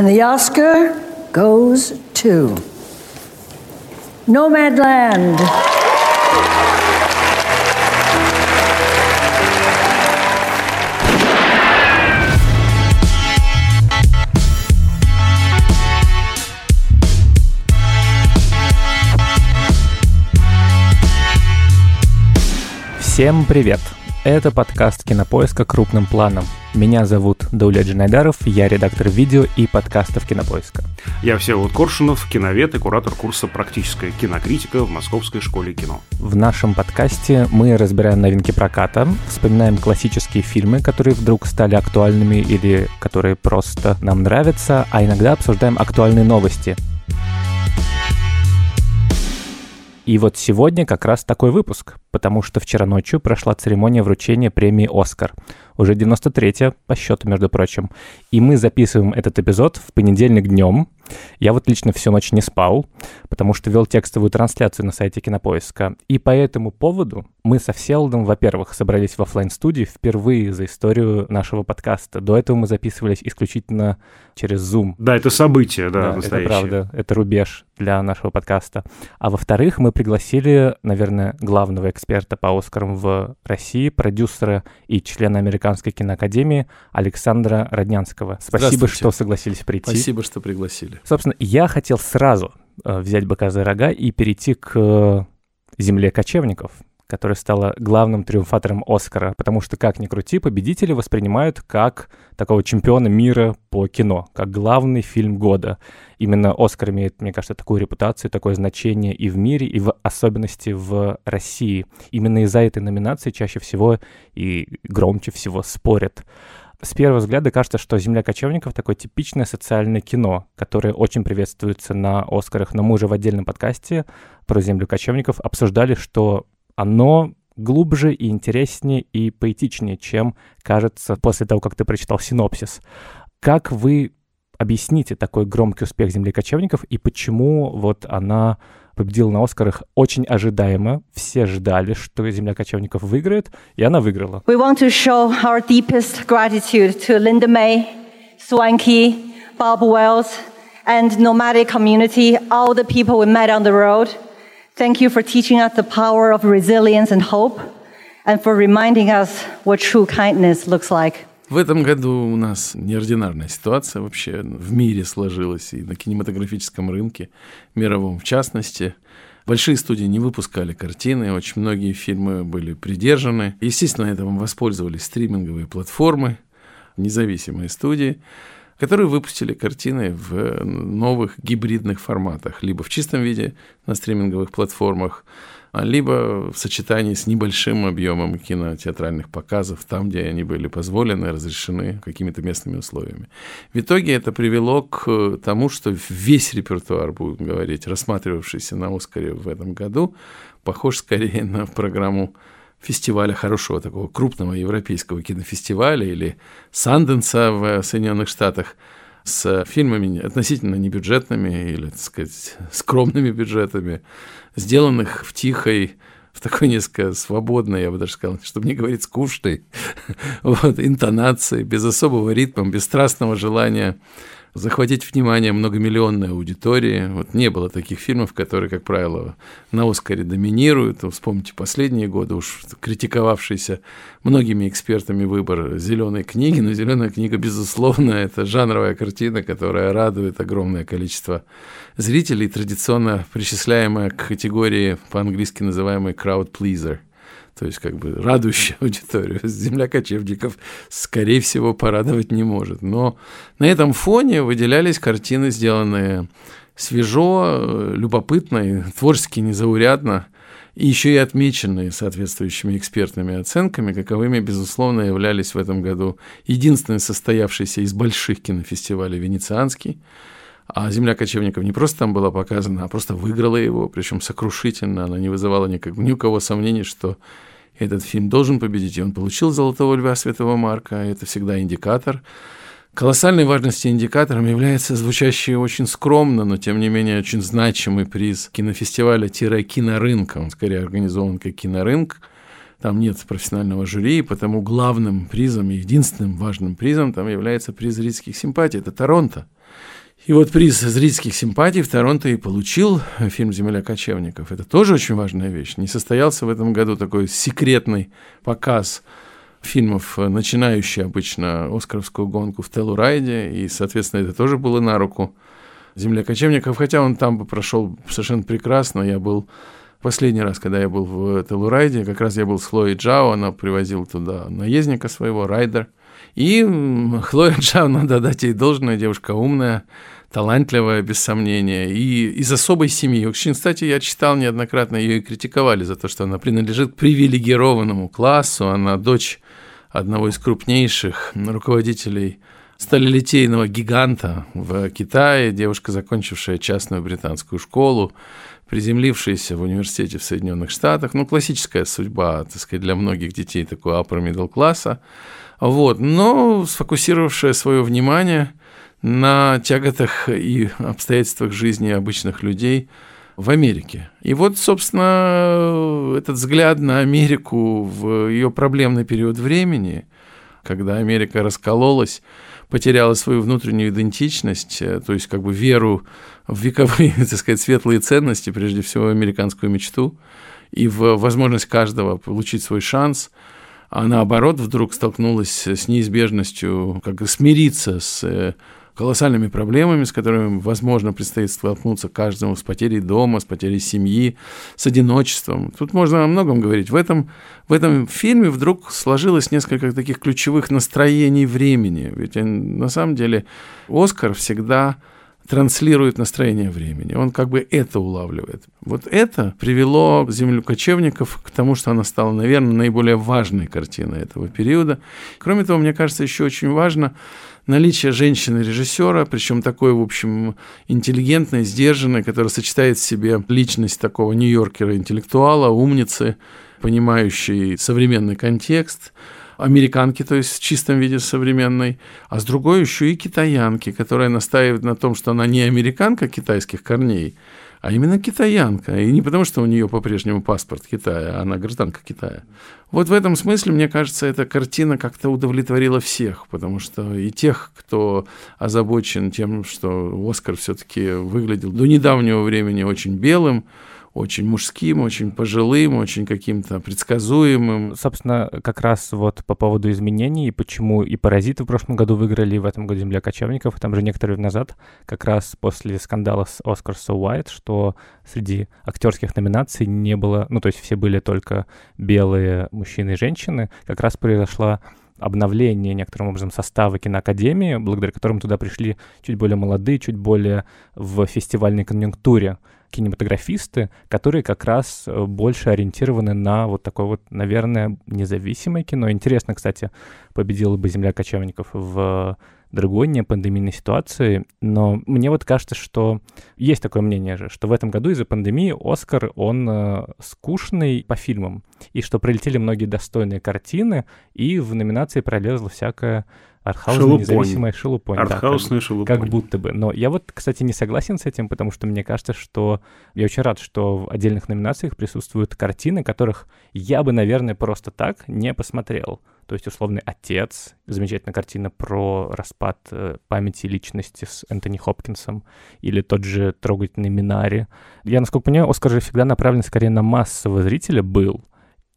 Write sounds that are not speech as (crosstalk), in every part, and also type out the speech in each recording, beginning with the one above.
And the Oscar goes to Nomadland. Всем привет! Это подкаст «Кинопоиска крупным планом». Меня зовут Дауля Джинайдаров, я редактор видео и подкастов «Кинопоиска». Я Всеволод Коршунов, киновед и куратор курса «Практическая кинокритика» в Московской школе кино. В нашем подкасте мы разбираем новинки проката, вспоминаем классические фильмы, которые вдруг стали актуальными или которые просто нам нравятся, а иногда обсуждаем актуальные новости, И вот сегодня как раз такой выпуск, потому что вчера ночью прошла церемония вручения премии «Оскар». Уже 93-я по счету, между прочим. И мы записываем этот эпизод в понедельник днем. Я вот лично всю ночь не спал, потому что вел текстовую трансляцию на сайте Кинопоиска. И по этому поводу мы со Всеволодом, во-первых, собрались в офлайн студии впервые за историю нашего подкаста. До этого мы записывались исключительно через Zoom. Да, это событие, да, да настоящее. Это правда, это рубеж для нашего подкаста. А во-вторых, мы пригласили, наверное, главного эксперта по Оскарам в России, продюсера и члена Американской киноакадемии Александра Роднянского. Спасибо, что согласились прийти. Спасибо, что пригласили. Собственно, я хотел сразу э, взять быка за рога и перейти к э, земле кочевников, которая стала главным триумфатором Оскара, потому что, как ни крути, победители воспринимают как такого чемпиона мира по кино, как главный фильм года. Именно Оскар имеет, мне кажется, такую репутацию, такое значение и в мире, и в особенности в России. Именно из-за этой номинации чаще всего и громче всего спорят с первого взгляда кажется, что «Земля кочевников» — такое типичное социальное кино, которое очень приветствуется на «Оскарах», но мы уже в отдельном подкасте про «Землю кочевников» обсуждали, что оно глубже и интереснее и поэтичнее, чем кажется после того, как ты прочитал синопсис. Как вы объясните такой громкий успех «Земли кочевников» и почему вот она победила на Оскарах очень ожидаемо. Все ждали, что «Земля кочевников» выиграет, и она выиграла. We want to show our deepest gratitude to Linda May, Swanky, Bob Wells, and nomadic community, all the people we met on the road. Thank you for teaching us the power of resilience and hope, and for reminding us what true kindness looks like. В этом году у нас неординарная ситуация вообще в мире сложилась и на кинематографическом рынке, мировом в частности. Большие студии не выпускали картины, очень многие фильмы были придержаны. Естественно, этому воспользовались стриминговые платформы, независимые студии, которые выпустили картины в новых гибридных форматах, либо в чистом виде на стриминговых платформах, либо в сочетании с небольшим объемом кинотеатральных показов, там, где они были позволены, разрешены какими-то местными условиями. В итоге это привело к тому, что весь репертуар, будем говорить, рассматривавшийся на Оскаре в этом году, похож скорее на программу фестиваля хорошего такого крупного европейского кинофестиваля или Санденса в Соединенных Штатах – с фильмами относительно небюджетными или, так сказать, скромными бюджетами, сделанных в тихой, в такой несколько свободной, я бы даже сказал, чтобы не говорить скучной, (laughs) вот, интонации, без особого ритма, без страстного желания захватить внимание многомиллионной аудитории. Вот не было таких фильмов, которые, как правило, на Оскаре доминируют. Вспомните последние годы, уж критиковавшийся многими экспертами выбор зеленой книги. Но зеленая книга, безусловно, (laughs) это жанровая картина, которая радует огромное количество зрителей, традиционно причисляемая к категории по-английски называемой crowd pleaser – то есть как бы радующая (laughs) аудиторию. Земля кочевников, скорее всего, порадовать не может. Но на этом фоне выделялись картины, сделанные свежо, любопытно, творчески незаурядно, и еще и отмеченные соответствующими экспертными оценками, каковыми, безусловно, являлись в этом году единственный состоявшийся из больших кинофестивалей венецианский, а «Земля кочевников» не просто там была показана, а просто выиграла его, причем сокрушительно. Она не вызывала никак, ни у кого сомнений, что этот фильм должен победить, и он получил «Золотого льва» Святого Марка, это всегда индикатор. Колоссальной важности индикатором является звучащий очень скромно, но тем не менее очень значимый приз кинофестиваля-кинорынка. Он скорее организован как кинорынок. там нет профессионального жюри, потому главным призом и единственным важным призом там является приз зрительских симпатий. Это Торонто. И вот приз зрительских симпатий в Торонто и получил фильм «Земля кочевников». Это тоже очень важная вещь. Не состоялся в этом году такой секретный показ фильмов, начинающий обычно «Оскаровскую гонку» в Телурайде, и, соответственно, это тоже было на руку «Земля кочевников», хотя он там бы прошел совершенно прекрасно. Я был последний раз, когда я был в Телурайде, как раз я был с Хлоей Джао, она привозила туда наездника своего, райдер – и Хлоя Джао, надо дать ей должное, девушка умная, талантливая, без сомнения, и из особой семьи. Очень, кстати, я читал неоднократно, ее и критиковали за то, что она принадлежит к привилегированному классу, она дочь одного из крупнейших руководителей сталелитейного гиганта в Китае, девушка, закончившая частную британскую школу, приземлившаяся в университете в Соединенных Штатах. Ну, классическая судьба, так сказать, для многих детей такого upper middle класса. Вот, но сфокусировавшая свое внимание на тяготах и обстоятельствах жизни обычных людей в Америке. И вот, собственно, этот взгляд на Америку в ее проблемный период времени, когда Америка раскололась, потеряла свою внутреннюю идентичность, э, то есть как бы веру в вековые, (laughs) так сказать, светлые ценности, прежде всего американскую мечту, и в возможность каждого получить свой шанс – а наоборот вдруг столкнулась с неизбежностью, как смириться с э, колоссальными проблемами, с которыми, возможно, предстоит столкнуться каждому с потерей дома, с потерей семьи, с одиночеством. Тут можно о многом говорить. В этом, в этом фильме вдруг сложилось несколько таких ключевых настроений времени. Ведь э, на самом деле Оскар всегда транслирует настроение времени. Он как бы это улавливает. Вот это привело «Землю кочевников» к тому, что она стала, наверное, наиболее важной картиной этого периода. Кроме того, мне кажется, еще очень важно наличие женщины-режиссера, причем такой, в общем, интеллигентной, сдержанной, которая сочетает в себе личность такого нью-йоркера-интеллектуала, умницы, понимающей современный контекст – американки, то есть в чистом виде современной, а с другой еще и китаянки, которая настаивает на том, что она не американка китайских корней, а именно китаянка. И не потому, что у нее по-прежнему паспорт Китая, а она гражданка Китая. Вот в этом смысле, мне кажется, эта картина как-то удовлетворила всех, потому что и тех, кто озабочен тем, что Оскар все-таки выглядел до недавнего времени очень белым, очень мужским, очень пожилым, очень каким-то предсказуемым. Собственно, как раз вот по поводу изменений, почему и «Паразиты» в прошлом году выиграли, и в этом году «Земля кочевников», там же некоторые назад, как раз после скандала с «Оскар So White», что среди актерских номинаций не было, ну, то есть все были только белые мужчины и женщины, как раз произошла обновление некоторым образом состава киноакадемии, благодаря которому туда пришли чуть более молодые, чуть более в фестивальной конъюнктуре кинематографисты, которые как раз э, больше ориентированы на вот такое вот, наверное, независимое кино. Интересно, кстати, победила бы «Земля кочевников» в другой не пандемийной ситуации, но мне вот кажется, что есть такое мнение же, что в этом году из-за пандемии Оскар, он э, скучный по фильмам, и что прилетели многие достойные картины, и в номинации пролезла всякая Артхаусная независимая шелупонь. Артхаусная да, как, шелупонь. Как будто бы. Но я вот, кстати, не согласен с этим, потому что мне кажется, что... Я очень рад, что в отдельных номинациях присутствуют картины, которых я бы, наверное, просто так не посмотрел. То есть, условный «Отец», замечательная картина про распад э, памяти личности с Энтони Хопкинсом, или тот же трогательный «Минари». Я, насколько понимаю, «Оскар» же всегда направлен скорее на массового зрителя был,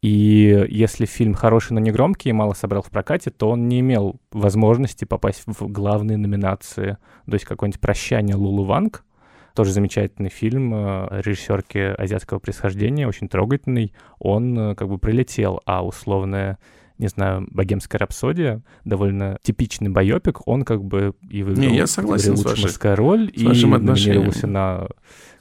и если фильм хороший, но не громкий и мало собрал в прокате, то он не имел возможности попасть в главные номинации. То есть какое-нибудь «Прощание Лулу Ванг», тоже замечательный фильм э, режиссерки азиатского происхождения, очень трогательный, он э, как бы прилетел, а условная не знаю, «Богемская рапсодия», довольно типичный байопик, он как бы и выиграл не, я согласен лучшая вашей, мужская роль, с и номинировался на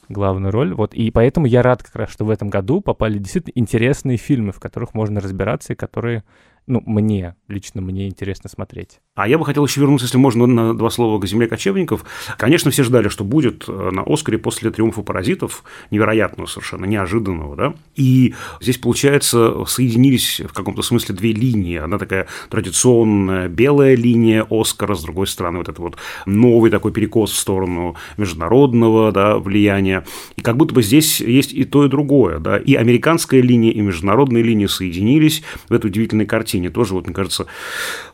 главную роль. Вот, и поэтому я рад как раз, что в этом году попали действительно интересные фильмы, в которых можно разбираться и которые ну, мне, лично мне интересно смотреть. А я бы хотел еще вернуться, если можно, на два слова к «Земле кочевников». Конечно, все ждали, что будет э, на «Оскаре» после «Триумфа паразитов», невероятного совершенно, неожиданного, да? И здесь, получается, соединились в каком-то смысле две линии. Одна такая традиционная белая линия «Оскара», с другой стороны, вот это вот новый такой перекос в сторону международного да, влияния. И как будто бы здесь есть и то, и другое, да? И американская линия, и международная линия соединились в этой удивительной картине. Тоже, вот, мне кажется,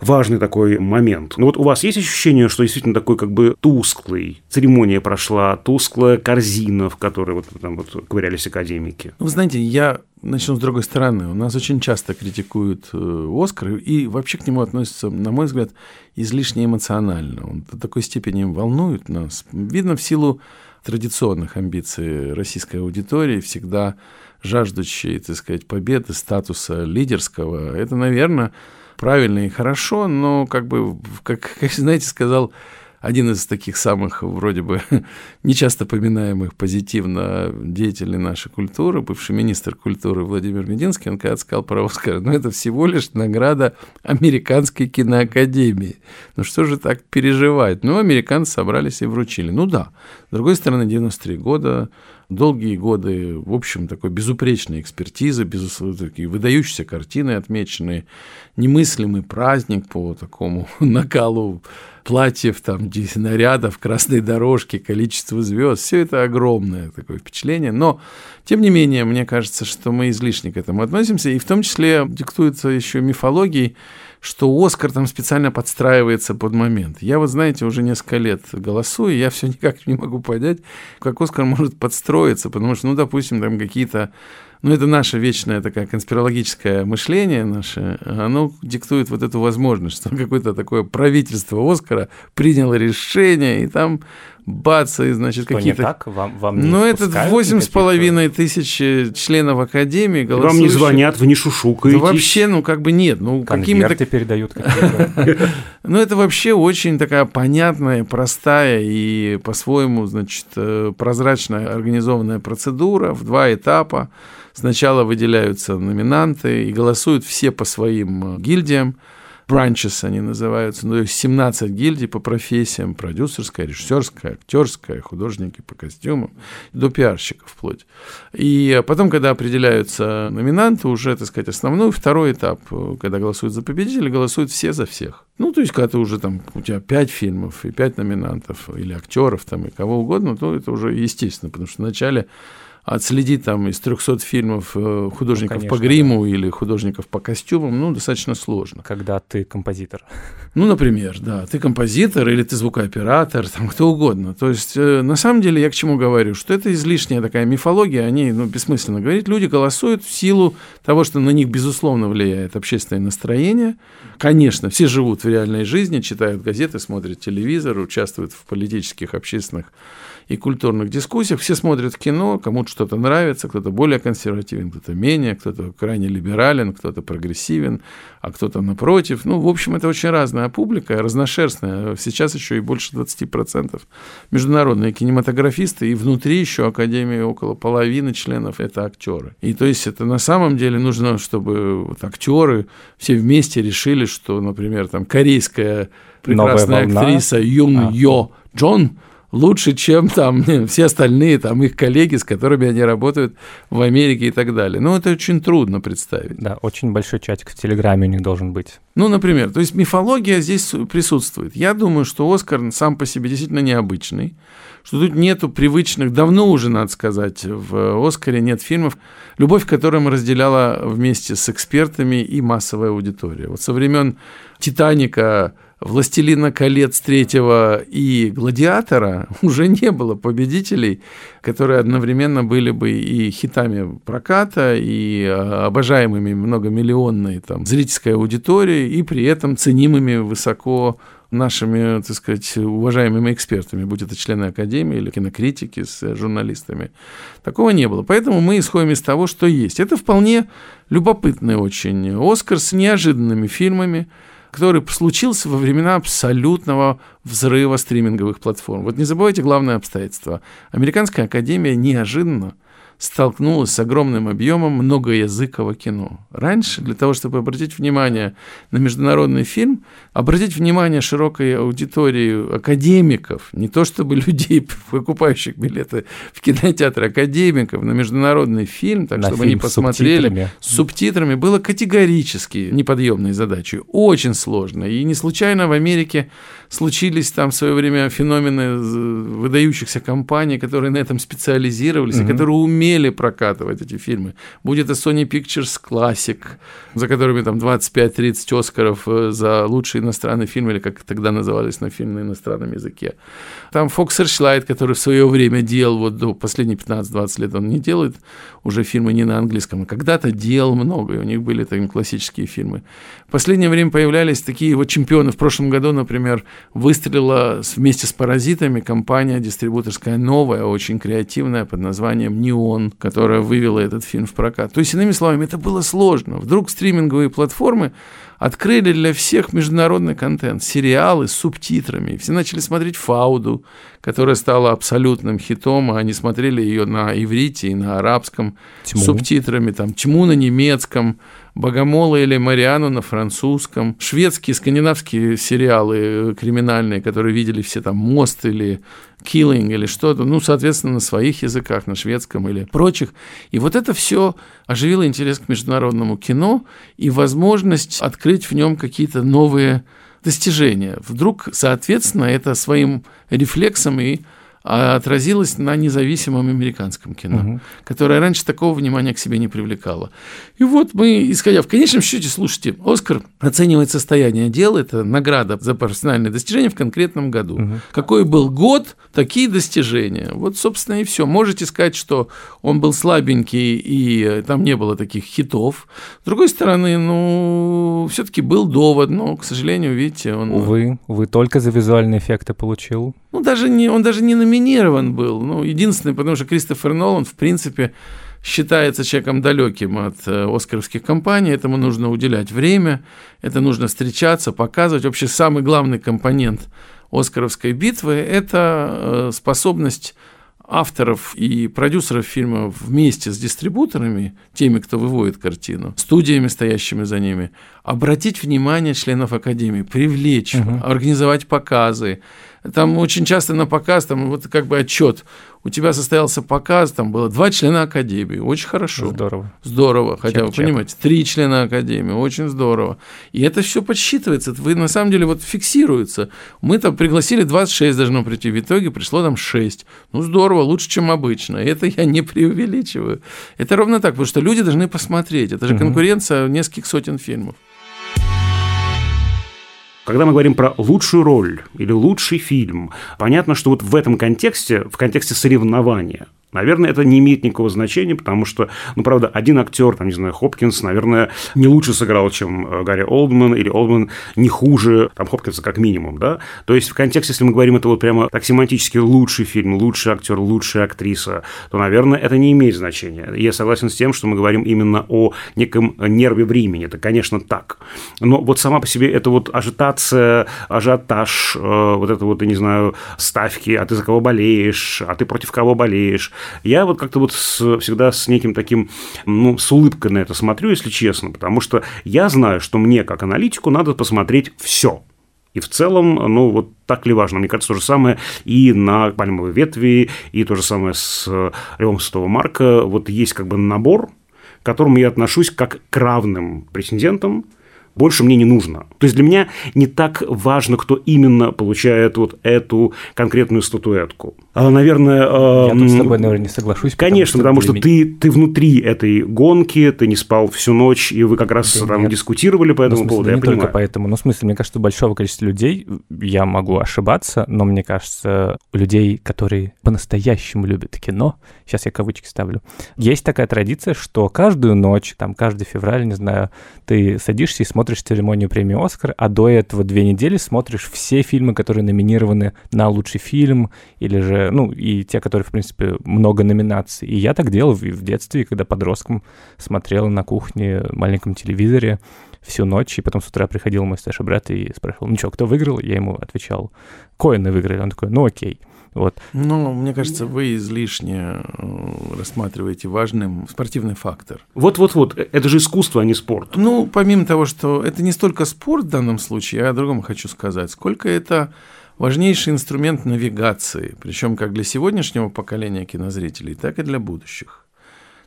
важный такой момент. Ну вот у вас есть ощущение, что действительно такой как бы тусклый, церемония прошла, тусклая корзина, в которой вот там вот ковырялись академики? Ну, вы знаете, я начну с другой стороны. У нас очень часто критикуют э, Оскар, и вообще к нему относятся, на мой взгляд, излишне эмоционально. Он до такой степени волнует нас. Видно в силу традиционных амбиций российской аудитории, всегда жаждущей, так сказать, победы, статуса лидерского. Это, наверное, правильно и хорошо, но как бы, как, (laughs) как знаете, сказал один из таких самых вроде бы (laughs) нечасто поминаемых позитивно деятелей нашей культуры, бывший министр культуры Владимир Мединский, он когда сказал про Оскар, ну это всего лишь награда Американской киноакадемии. Ну что же так переживать? Ну, американцы собрались и вручили. Ну да. С другой стороны, 93 года, долгие годы, в общем, такой безупречной экспертизы, безусловно, такие выдающиеся картины отмеченные, немыслимый праздник по такому (laughs) накалу платьев, там, нарядов, красной дорожки, количество звезд. Все это огромное такое впечатление. Но, тем не менее, мне кажется, что мы излишне к этому относимся. И в том числе диктуется еще мифологией, что Оскар там специально подстраивается под момент. Я вот, знаете, уже несколько лет голосую, я все никак не могу понять, как Оскар может подстроиться, потому что, ну, допустим, там какие-то ну, это наше вечное такое конспирологическое мышление наше, оно диктует вот эту возможность, что какое-то такое правительство Оскара приняло решение, и там бац, и, значит, какие-то... так? Вам, вам не Ну, это восемь с половиной тысяч членов Академии голосующих. Вам не звонят, вы не шушукаете. Да вообще, ну, как бы нет. Ну, какими-то... передают (laughs) Ну, это вообще очень такая понятная, простая и по-своему, значит, э, прозрачная организованная процедура в два этапа. Сначала выделяются номинанты и голосуют все по своим э, гильдиям. Branches они называются, ну, 17 гильдий по профессиям, продюсерская, режиссерская, актерская, художники по костюмам, до пиарщиков вплоть. И потом, когда определяются номинанты, уже, так сказать, основной, второй этап, э, когда голосуют за победителя, голосуют все за всех. Ну, то есть, когда ты уже там, у тебя пять фильмов и пять номинантов, или актеров там, и кого угодно, то это уже естественно, потому что вначале отследить там из 300 фильмов э, художников ну, конечно, по гриму да. или художников по костюмам, ну, достаточно сложно. Когда ты композитор. (laughs) Ну, например, да, ты композитор или ты звукооператор, там кто угодно. То есть, э, на самом деле, я к чему говорю, что это излишняя такая мифология, они, ну, бессмысленно говорить, люди голосуют в силу того, что на них, безусловно, влияет общественное настроение. Конечно, все живут в реальной жизни, читают газеты, смотрят телевизор, участвуют в политических, общественных и культурных дискуссиях. Все смотрят кино, кому-то что-то нравится, кто-то более консервативен, кто-то менее, кто-то крайне либерален, кто-то прогрессивен, а кто-то напротив. Ну, в общем, это очень разная публика, разношерстная. Сейчас еще и больше 20% международные кинематографисты, и внутри еще Академии около половины членов это актеры. И то есть это на самом деле нужно, чтобы вот актеры все вместе решили, что, например, там корейская прекрасная актриса Юн а. Йо Джон – лучше, чем там (laughs) все остальные там их коллеги, с которыми они работают в Америке и так далее. Ну, это очень трудно представить. Да, очень большой чатик в Телеграме у них должен быть. Ну, например, то есть мифология здесь присутствует. Я думаю, что Оскар сам по себе действительно необычный, что тут нету привычных, давно уже, надо сказать, в Оскаре нет фильмов, любовь к которым разделяла вместе с экспертами и массовая аудитория. Вот со времен «Титаника», «Властелина колец» третьего и «Гладиатора» (laughs) уже не было победителей, которые одновременно были бы и хитами проката, и а, обожаемыми многомиллионной там, зрительской аудиторией, и при этом ценимыми высоко нашими, так сказать, уважаемыми экспертами, будь это члены Академии или кинокритики с журналистами. Такого не было. Поэтому мы исходим из того, что есть. Это вполне любопытный очень Оскар с неожиданными фильмами, который случился во времена абсолютного взрыва стриминговых платформ. Вот не забывайте главное обстоятельство. Американская академия неожиданно столкнулась с огромным объемом многоязыкового кино. Раньше, для того, чтобы обратить внимание на международный фильм, обратить внимание широкой аудитории академиков, не то чтобы людей, покупающих билеты в кинотеатр, академиков на международный фильм, так на чтобы фильм они посмотрели с субтитрами. с субтитрами, было категорически неподъемной задачей. Очень сложно. И не случайно в Америке случились там в свое время феномены выдающихся компаний, которые на этом специализировались и которые умели прокатывать эти фильмы. Будет это Sony Pictures Classic, за которыми там 25-30 Оскаров э, за лучший иностранный фильм, или как тогда назывались на фильм на иностранном языке. Там Fox Searchlight, который в свое время делал, вот до последние 15-20 лет он не делает уже фильмы не на английском, а когда-то делал много, и у них были там классические фильмы. В последнее время появлялись такие вот чемпионы. В прошлом году, например, выстрелила вместе с «Паразитами» компания дистрибуторская новая, очень креативная, под названием «Неон», которая вывела этот фильм в прокат. То есть, иными словами, это было сложно. Вдруг стриминговые платформы открыли для всех международный контент, сериалы с субтитрами. Все начали смотреть «Фауду», которая стала абсолютным хитом, а они смотрели ее на иврите и на арабском Тьму. с субтитрами, там «Тьму» на немецком, Богомола или Мариану на французском, шведские, скандинавские сериалы э, криминальные, которые видели все там «Мост» или «Killing» или что-то, ну, соответственно, на своих языках, на шведском или прочих. И вот это все оживило интерес к международному кино и возможность открыть в нем какие-то новые достижения. Вдруг, соответственно, это своим рефлексом и а отразилось на независимом американском кино, Мгм. которое раньше такого внимания к себе не привлекало. И вот мы, исходя в конечном счете, слушайте, Оскар оценивает состояние дела, это награда за профессиональные достижения в конкретном году. Какой был год, такие достижения. Вот, собственно, и все. Можете сказать, что он был слабенький, и э, там не было таких хитов. С другой стороны, ну, все-таки был довод, но, к сожалению, видите, он... Увы, увы, только за визуальные эффекты получил. Ну, даже не, он даже не номинирован был. Ну, единственное, потому что Кристофер Нолан, в принципе, считается человеком далеким от э, оскаровских компаний. Этому нужно уделять время, это нужно встречаться, показывать. Вообще самый главный компонент оскаровской битвы – это э, способность авторов и продюсеров фильма вместе с дистрибуторами, теми, кто выводит картину, студиями, стоящими за ними, обратить внимание членов Академии, привлечь, организовать показы. Там очень часто на показ, там вот как бы отчет, у тебя состоялся показ, там было два члена Академии, очень хорошо. Здорово. Здорово, хотя вы Чек-чек. понимаете, три члена Академии, очень здорово. И это все подсчитывается, вы на самом деле вот фиксируется. Мы там пригласили 26 должно прийти, в итоге пришло там 6. Ну здорово, лучше, чем обычно. (laughs) Это я не преувеличиваю. Это ровно так, потому что люди должны посмотреть. Это же конкуренция нескольких сотен фильмов. Когда мы говорим про лучшую роль или лучший фильм, понятно, что вот в этом контексте, в контексте соревнования, Наверное, это не имеет никакого значения, потому что, ну, правда, один актер, там, не знаю, Хопкинс, наверное, не лучше сыграл, чем э, Гарри Олдман, или Олдман не хуже, там, Хопкинса как минимум, да? То есть, в контексте, если мы говорим, это вот прямо так семантически лучший фильм, лучший актер, лучшая актриса, то, наверное, это не имеет значения. Я согласен с тем, что мы говорим именно о неком нерве времени. Это, конечно, так. Но вот сама по себе эта вот ажитация, ажиотаж, э, вот это вот, я не знаю, ставки, а ты за кого болеешь, а ты против кого болеешь. Я вот как-то вот с- всегда с неким таким, ну, с улыбкой на это смотрю, если честно, потому что я знаю, что мне, как аналитику, надо посмотреть все. И в целом, ну, вот так ли важно? Мне кажется, то же самое и на «Пальмовой ветви», и то же самое с э, «Львом Святого Марка». Вот есть как бы набор, к которому я отношусь как к равным претендентам, больше мне не нужно. То есть для меня не так важно, кто именно получает вот эту конкретную статуэтку. А, наверное... Я тут с эм, тобой, наверное, не соглашусь. Конечно, потому что для ты, ты внутри этой гонки, ты не спал всю ночь, и вы как раз Да там нет. дискутировали по Ну, этому смысле, поводу, не я только понимаю. поэтому. Ну, в смысле, мне кажется, у большого количества людей, я могу ошибаться, но мне кажется, у людей, которые по-настоящему любят кино, сейчас я кавычки ставлю, есть такая традиция, что каждую ночь, там, каждый февраль, не знаю, ты садишься и смотришь церемонию премии «Оскар», а до этого две недели смотришь все фильмы, которые номинированы на лучший фильм, или же, ну, и те, которые, в принципе, много номинаций. И я так делал в детстве, когда подростком смотрел на кухне маленьком телевизоре всю ночь, и потом с утра приходил мой старший брат и спрашивал, ну что, кто выиграл? Я ему отвечал, Коины выиграли. Он такой, ну окей. Вот. Но, мне кажется, вы излишне э, рассматриваете важным спортивный фактор. Вот-вот-вот, это же искусство, а не спорт. Ну, помимо того, что это не столько спорт в данном случае, я о другом хочу сказать, сколько это важнейший инструмент навигации, причем как для сегодняшнего поколения кинозрителей, так и для будущих.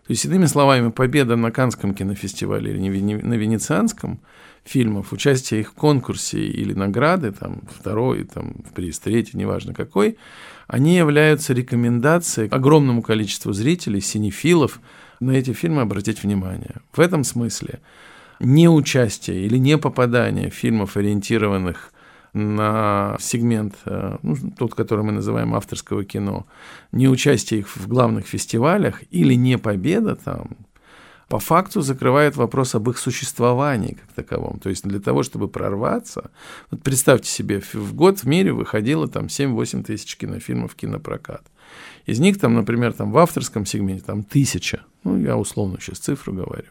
То есть, иными словами, победа на Канском кинофестивале или на Венецианском фильмов, участие их в конкурсе или награды, там, второй, там, приз, третий, неважно какой, они являются рекомендацией огромному количеству зрителей, синефилов, на эти фильмы обратить внимание. В этом смысле неучастие или не попадание фильмов, ориентированных на сегмент, э, ну, тот, который мы называем авторского кино, не участие их в главных фестивалях или не победа там, по факту закрывает вопрос об их существовании как таковом. То есть для того, чтобы прорваться, вот представьте себе, в год в мире выходило там 7-8 тысяч кинофильмов в кинопрокат. Из них там, например, там в авторском сегменте там тысяча, ну я условно сейчас цифру говорю.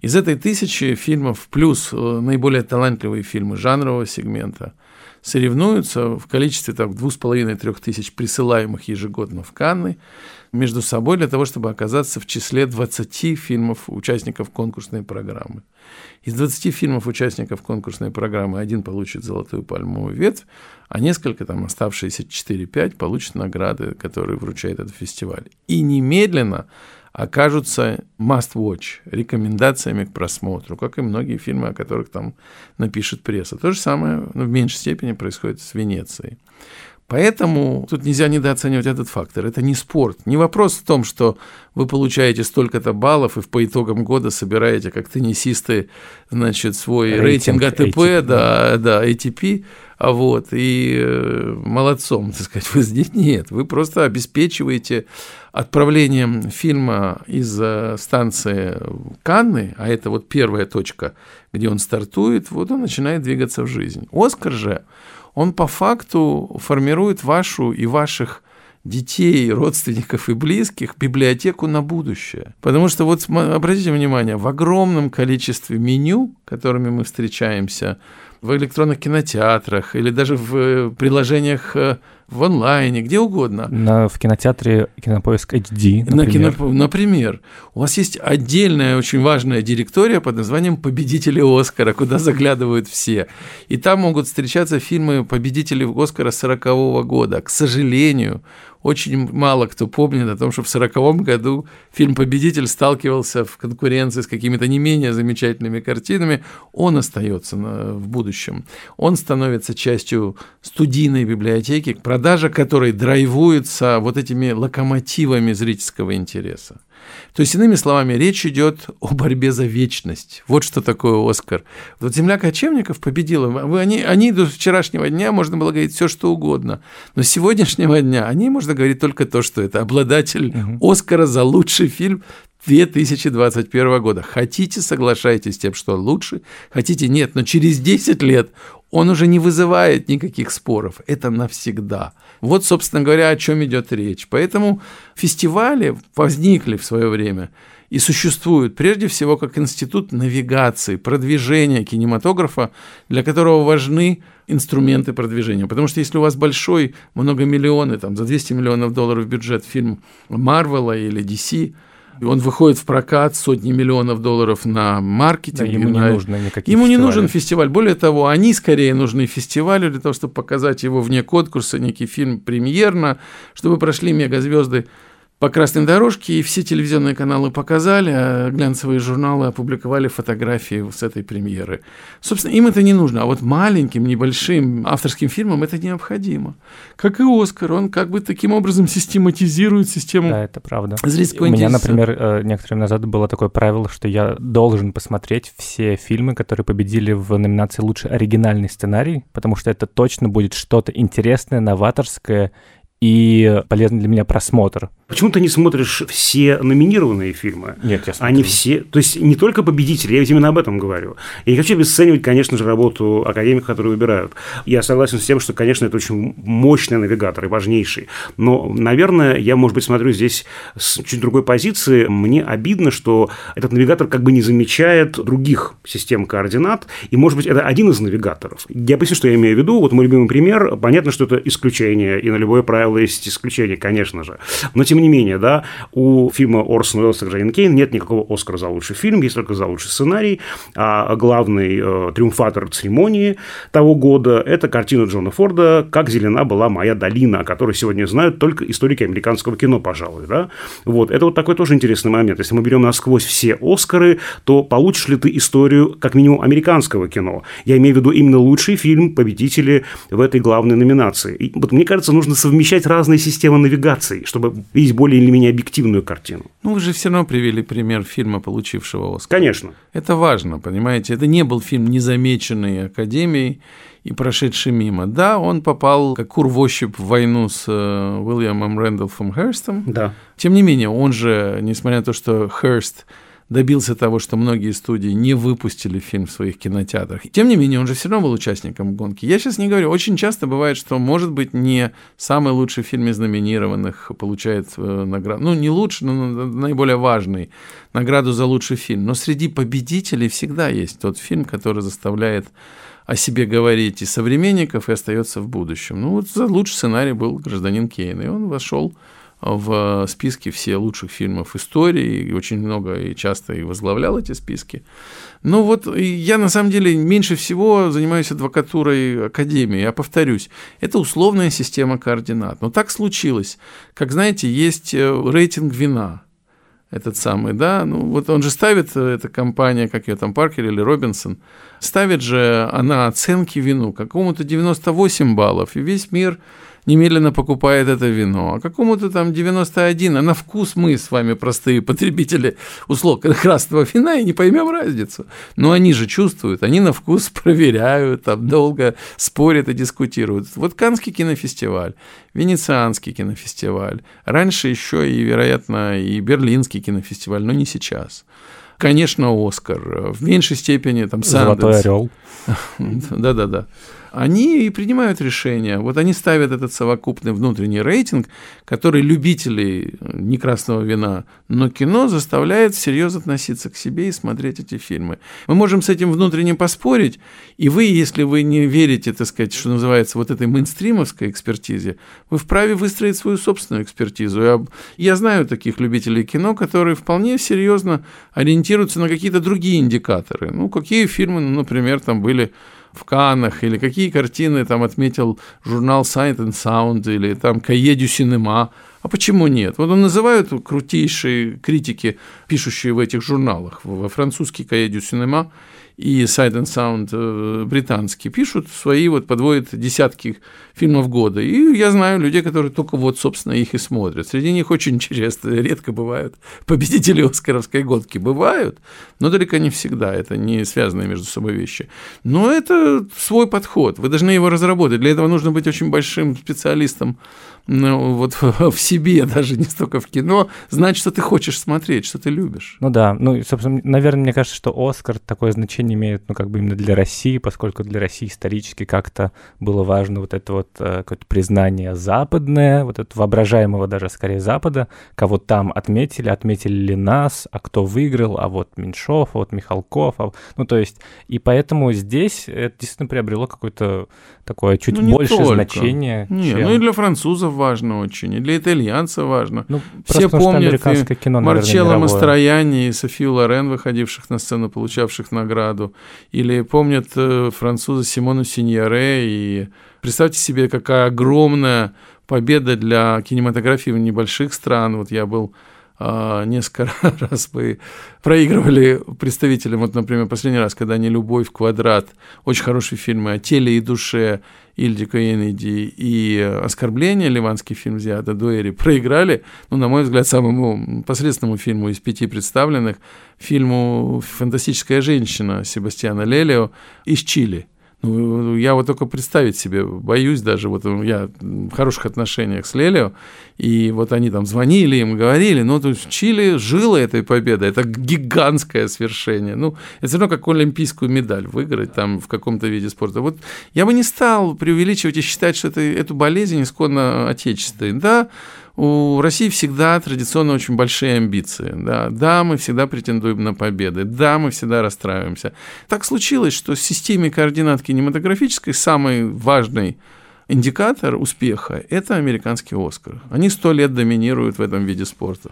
Из этой тысячи фильмов плюс э, наиболее талантливые фильмы жанрового сегмента – соревнуются в количестве с половиной-трех тысяч присылаемых ежегодно в Канны между собой для того, чтобы оказаться в числе 20 фильмов участников конкурсной программы. Из 20 фильмов участников конкурсной программы один получит золотую пальмовую ветвь, а несколько, там оставшиеся 4-5, получат награды, которые вручает этот фестиваль. И немедленно окажутся must-watch, рекомендациями к просмотру, как и многие фильмы, о которых там напишет пресса. То же самое, но в меньшей степени происходит с Венецией. Поэтому тут нельзя недооценивать этот фактор. Это не спорт. Не вопрос в том, что вы получаете столько-то баллов и по итогам года собираете, как теннисисты, значит, свой рейтинг, рейтинг АТП, ATP. да, да, ATP, а вот, и э, молодцом, так сказать, вы здесь (laughs) нет. Вы просто обеспечиваете отправлением фильма из э, станции Канны, а это вот первая точка, где он стартует, вот он начинает двигаться в жизнь. Оскар же, он по факту формирует вашу и ваших детей, родственников и близких библиотеку на будущее. Потому что вот обратите внимание, в огромном количестве меню, которыми мы встречаемся в электронных кинотеатрах или даже в э, приложениях э, в онлайне, где угодно. На, в кинотеатре Кинопоиск HD, например. На кино, например. У вас есть отдельная очень важная директория под названием «Победители Оскара», куда заглядывают все. И там могут встречаться фильмы победителей Оскара 40 -го года. К сожалению, очень мало кто помнит о том, что в 1940 году фильм «Победитель» сталкивался в конкуренции с какими-то не менее замечательными картинами. Он остается в будущем. Он становится частью студийной библиотеки, продажа которой драйвуется вот этими локомотивами зрительского интереса. То есть, иными словами, речь идет о борьбе за вечность. Вот что такое Оскар. Вот земля кочевников победила. Они, они до вчерашнего дня можно было говорить все, что угодно. Но с сегодняшнего дня они можно говорить только то, что это обладатель угу. Оскара за лучший фильм 2021 года. Хотите, соглашайтесь с тем, что лучше, хотите, нет, но через 10 лет он уже не вызывает никаких споров. Это навсегда. Вот, собственно говоря, о чем идет речь. Поэтому фестивали возникли в свое время и существуют прежде всего как институт навигации, продвижения кинематографа, для которого важны инструменты продвижения. Потому что если у вас большой, многомиллионный, там, за 200 миллионов долларов бюджет фильм Марвела или DC – он выходит в прокат сотни миллионов долларов на маркетинг. Да, ему на... не нужно никаких Ему фестивалей. не нужен фестиваль. Более того, они скорее нужны фестивалю для того, чтобы показать его вне конкурса, некий фильм премьерно, чтобы прошли мегазвезды по красной дорожке, и все телевизионные каналы показали, а глянцевые журналы опубликовали фотографии с этой премьеры. Собственно, им это не нужно, а вот маленьким, небольшим авторским фильмам это необходимо. Как и Оскар, он как бы таким образом систематизирует систему Да, это правда. Зрительского У меня, например, э, некоторое время назад было такое правило, что я должен посмотреть все фильмы, которые победили в номинации «Лучший оригинальный сценарий», потому что это точно будет что-то интересное, новаторское и полезный для меня просмотр. Почему ты не смотришь все номинированные фильмы? Нет, я смотрю. Они все, то есть не только победители, я ведь именно об этом говорю. Я не хочу обесценивать, конечно же, работу академиков, которые выбирают. Я согласен с тем, что, конечно, это очень мощный навигатор и важнейший. Но, наверное, я, может быть, смотрю здесь с чуть другой позиции. Мне обидно, что этот навигатор как бы не замечает других систем координат, и, может быть, это один из навигаторов. Я поясню, что я имею в виду. Вот мой любимый пример. Понятно, что это исключение, и на любое правило есть исключение, конечно же. Но, тем не менее, да, у фильма Орсона Уэллса «Гражданин Кейн» нет никакого Оскара за лучший фильм, есть только за лучший сценарий, а главный э, триумфатор церемонии того года – это картина Джона Форда «Как зелена была моя долина», о которой сегодня знают только историки американского кино, пожалуй, да. Вот, это вот такой тоже интересный момент. Если мы берем насквозь все Оскары, то получишь ли ты историю, как минимум, американского кино? Я имею в виду именно лучший фильм, победители в этой главной номинации. И вот мне кажется, нужно совмещать разные системы навигации, чтобы видеть более или менее объективную картину. Ну, вы же все равно привели пример фильма, получившего Оскар. Конечно. Это важно, понимаете? Это не был фильм, незамеченный Академией и прошедший мимо. Да, он попал как кур в ощупь в войну с э, Уильямом Рэндолфом Херстом. Да. Тем не менее, он же, несмотря на то, что Херст добился того, что многие студии не выпустили фильм в своих кинотеатрах. Тем не менее, он же все равно был участником гонки. Я сейчас не говорю, очень часто бывает, что, может быть, не самый лучший фильм из номинированных получает э, награду, ну, не лучший, но наиболее важный, награду за лучший фильм. Но среди победителей всегда есть тот фильм, который заставляет о себе говорить и современников, и остается в будущем. Ну, вот за лучший сценарий был «Гражданин Кейн», и он вошел списке все лучших фильмов истории, и очень много и часто и возглавлял эти списки. Ну вот я на самом деле меньше всего занимаюсь адвокатурой Академии. Я повторюсь, это условная система координат. Но так случилось. Как знаете, есть э, рейтинг вина этот самый, да, ну вот он же ставит, э, эта компания, как ее там, Паркер или Робинсон, ставит же она оценки вину какому-то 98 баллов, и весь мир немедленно покупает это вино, а какому-то там 91, а на вкус мы с вами простые потребители услуг красного вина и не поймем разницу. Но они же чувствуют, они на вкус (laughs) проверяют, там долго спорят и дискутируют. Вот Канский кинофестиваль, Венецианский кинофестиваль, раньше еще и, вероятно, и Берлинский кинофестиваль, но не сейчас конечно, Оскар. В меньшей степени там Санденс. Золотой орел. (laughs) Да-да-да они и принимают решения. Вот они ставят этот совокупный внутренний рейтинг, который любителей э, не красного вина, но кино заставляет всерьез относиться к себе и смотреть эти фильмы. Мы можем с этим внутренним поспорить, и вы, если вы не верите, так сказать, что называется, вот этой мейнстримовской экспертизе, вы вправе выстроить свою собственную экспертизу. Я, я знаю таких любителей кино, которые вполне серьезно ориентируются на какие-то другие индикаторы. Ну, какие фильмы, ну, например, там были в Каннах, или какие картины там отметил журнал Sight and Sound, или там Каедю Синема. А почему нет? Вот он называют крутейшие критики, пишущие в этих журналах. Во французский Каедю Синема и Sight and Sound э, британские пишут свои, вот подводят десятки фильмов года. И я знаю людей, которые только вот, собственно, их и смотрят. Среди них очень интересно, редко бывают победители Оскаровской гонки. Бывают, но далеко не всегда. Это не связанные между собой вещи. Но это свой подход. Вы должны его разработать. Для этого нужно быть очень большим специалистом ну, вот (laughs) в себе, даже не столько в кино, знать, что ты хочешь смотреть, что ты любишь. Ну да, ну, собственно, наверное, мне кажется, что Оскар такое значение имеет, ну, как бы именно для России, поскольку для России исторически как-то было важно вот это вот э, какое-то признание западное, вот это воображаемого даже скорее Запада, кого там отметили, отметили ли нас, а кто выиграл, а вот Меньшов, а вот Михалков, а... ну, то есть, и поэтому здесь это действительно приобрело какое-то такое чуть ну, больше только. значение. Не, чем... ну и для французов важно очень, и для итальянцев важно. Ну, Все помнят кино, Марчелло Мастрояни и Софию Лорен, выходивших на сцену, получавших награду. Или помнят э, француза Симону Синьоре. И представьте себе, какая огромная победа для кинематографии в небольших стран. Вот я был несколько (laughs) раз мы проигрывали представителям, вот, например, последний раз, когда они «Любовь квадрат», очень хорошие фильмы о теле и душе Ильдика Кеннеди и «Оскорбление», ливанский фильм Зиада Дуэри, проиграли, ну, на мой взгляд, самому посредственному фильму из пяти представленных, фильму «Фантастическая женщина» Себастьяна Лелио из Чили – Ну, я вот только представить себе боюсь даже, вот я в хороших отношениях с Лелио, и вот они там звонили им, говорили, ну, есть Чили жило этой победой, это гигантское свершение. Ну, это все равно как олимпийскую медаль выиграть там в каком-то виде спорта. Вот я бы не стал преувеличивать и считать, что это, эту болезнь исконно отечественной. Да, у России всегда традиционно очень большие амбиции. Да, да, мы всегда претендуем на победы, да, мы всегда расстраиваемся. Так случилось, что в системе координат кинематографической самый важный индикатор успеха – это американский «Оскар». Они сто лет доминируют в этом виде спорта.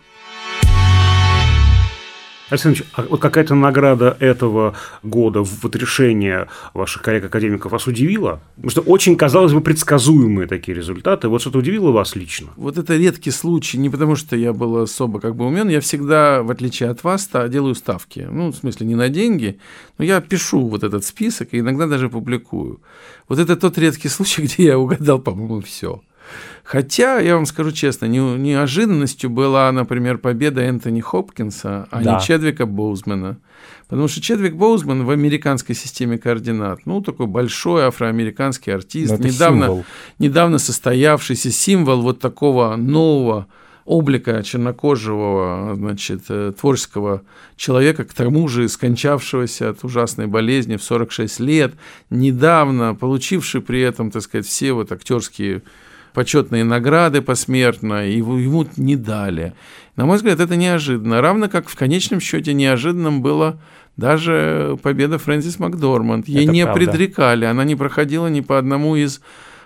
Александр а вот какая-то награда этого года, вот решение ваших коллег-академиков вас удивило? Потому что очень, казалось бы, предсказуемые такие результаты. Вот что-то удивило вас лично? Вот это редкий случай, не потому что я был особо как бы умен, я всегда, в отличие от вас, делаю ставки. Ну, в смысле, не на деньги, но я пишу вот этот список и иногда даже публикую. Вот это тот редкий (laughs) случай, где я угадал, по-моему, все. Хотя, я вам скажу честно, не, неожиданностью была, например, победа Энтони Хопкинса, а да. не Чедвика Боузмана. Потому что Чедвик Боузман в американской системе координат, ну, такой большой афроамериканский артист, недавно, недавно состоявшийся символ вот такого нового облика чернокожего, значит, э, творческого человека, к тому же скончавшегося от ужасной болезни в 46 лет, недавно получивший при этом, так сказать, все вот актерские почетные награды посмертно, и ему не дали. На мой взгляд, это неожиданно. Равно как в конечном счете неожиданным было даже победа Фрэнсис Макдорманд. Ей это не правда. предрекали, она не проходила ни по одному из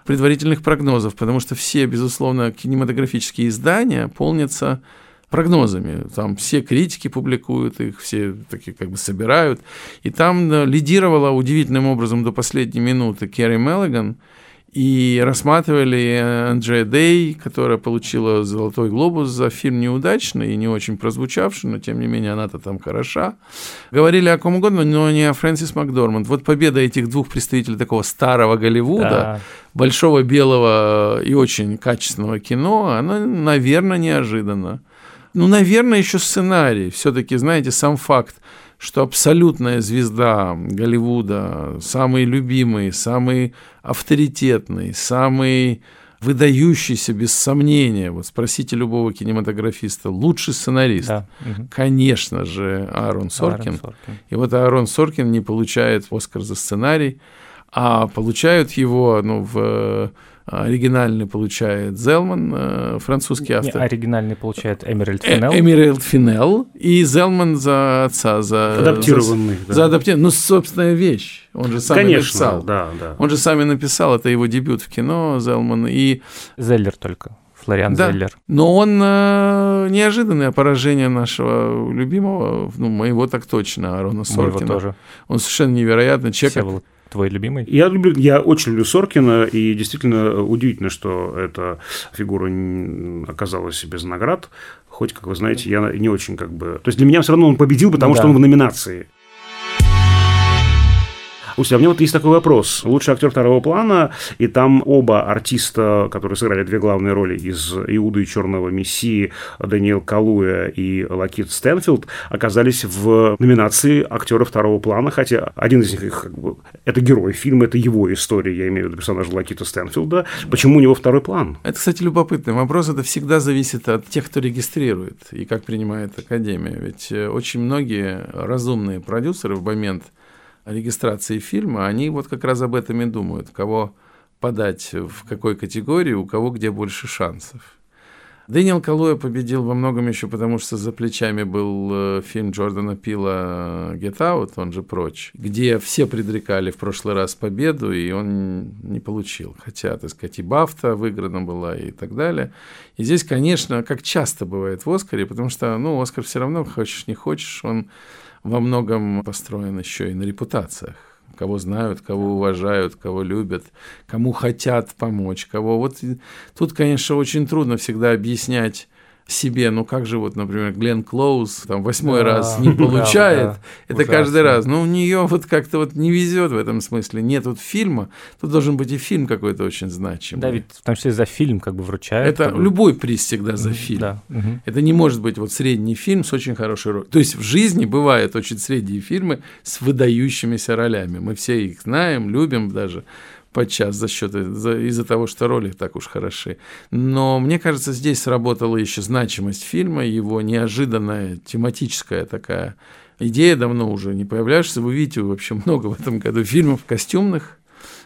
предварительных прогнозов, потому что все, безусловно, кинематографические издания полнятся прогнозами. Там все критики публикуют их, все такие как бы собирают. И там лидировала удивительным образом до последней минуты Керри Меллиган – и рассматривали Анджея Дэй, которая получила «Золотой глобус» за фильм неудачный и не очень прозвучавший, но тем не менее она-то там хороша. Говорили о ком угодно, но не о Фрэнсис Макдорманд. Вот победа этих двух представителей такого старого Голливуда, да. большого белого и очень качественного кино, она, наверное, неожиданна. Ну, наверное, еще сценарий. Все-таки, знаете, сам факт что абсолютная звезда Голливуда, самый любимый, самый авторитетный, самый выдающийся без сомнения, вот спросите любого кинематографиста, лучший сценарист, да. конечно же, Аарон Соркин. Аарон Соркин. И вот Аарон Соркин не получает Оскар за сценарий, а получают его ну, в Оригинальный получает Зелман, э, французский автор. Не, оригинальный получает Эмеральд э, Финел. Эмеральд Финел. И Зелман за отца. За, адаптированный. За, да. за адаптированный. Ну, собственная вещь. Он же сам Конечно, написал. Да, да. Он же сам и написал. Это его дебют в кино, Зелман. И... Зеллер только. Флориан да, Зеллер. Но он э, неожиданное поражение нашего любимого, ну, моего так точно, Арона Соркина. Моего тоже. Он совершенно невероятный человек. Всеволод твой любимый? Я люблю, я очень люблю Соркина, и действительно удивительно, что эта фигура оказалась без наград. Хоть, как вы знаете, я не очень как бы... То есть для меня все равно он победил, потому ну, что да. он в номинации. А у меня вот есть такой вопрос. Лучший актер второго плана, и там оба артиста, которые сыграли две главные роли из «Иуды и черного мессии», Даниэл Калуя и Лакит Стэнфилд, оказались в номинации актера второго плана, хотя один из них как бы, это герой фильма, это его история, я имею в виду персонажа Лакита Стэнфилда. Почему у него второй план? Это, кстати, любопытный вопрос. Это всегда зависит от тех, кто регистрирует и как принимает Академия. Ведь э, очень многие разумные продюсеры в момент – регистрации фильма, они вот как раз об этом и думают, кого подать в какой категории, у кого где больше шансов. Дэниел Калуя победил во многом еще потому, что за плечами был э, фильм Джордана Пила «Get Out», он же «Прочь», где все предрекали в прошлый раз победу, и он не получил. Хотя, так сказать, и Бафта выиграна была и так далее. И здесь, конечно, как часто бывает в «Оскаре», потому что, ну, «Оскар» все равно, хочешь не хочешь, он во многом построен еще и на репутациях. Кого знают, кого уважают, кого любят, кому хотят помочь, кого... Вот тут, конечно, очень трудно всегда объяснять себе, ну как же вот, например, Глен Клоуз там восьмой Да, раз не (laughs) получает, правда, это ужасно. каждый раз. Но у нее вот как-то вот не везет в этом смысле. Нет вот фильма, тут должен быть и фильм какой-то очень значимый. Да, ведь в том числе за фильм как бы вручают. это как бы. любой приз всегда за фильм. Да. Это не может быть вот средний фильм с очень хорошей ролью. То есть в жизни бывают очень средние фильмы с выдающимися ролями. Мы все их знаем, любим даже подчас за счет за- из-за того, что роли так уж хороши. Но мне кажется, здесь сработала еще значимость фильма, его неожиданная тематическая такая идея давно уже не появляешься. Вы видите вообще (laughs) много в этом году фильмов костюмных,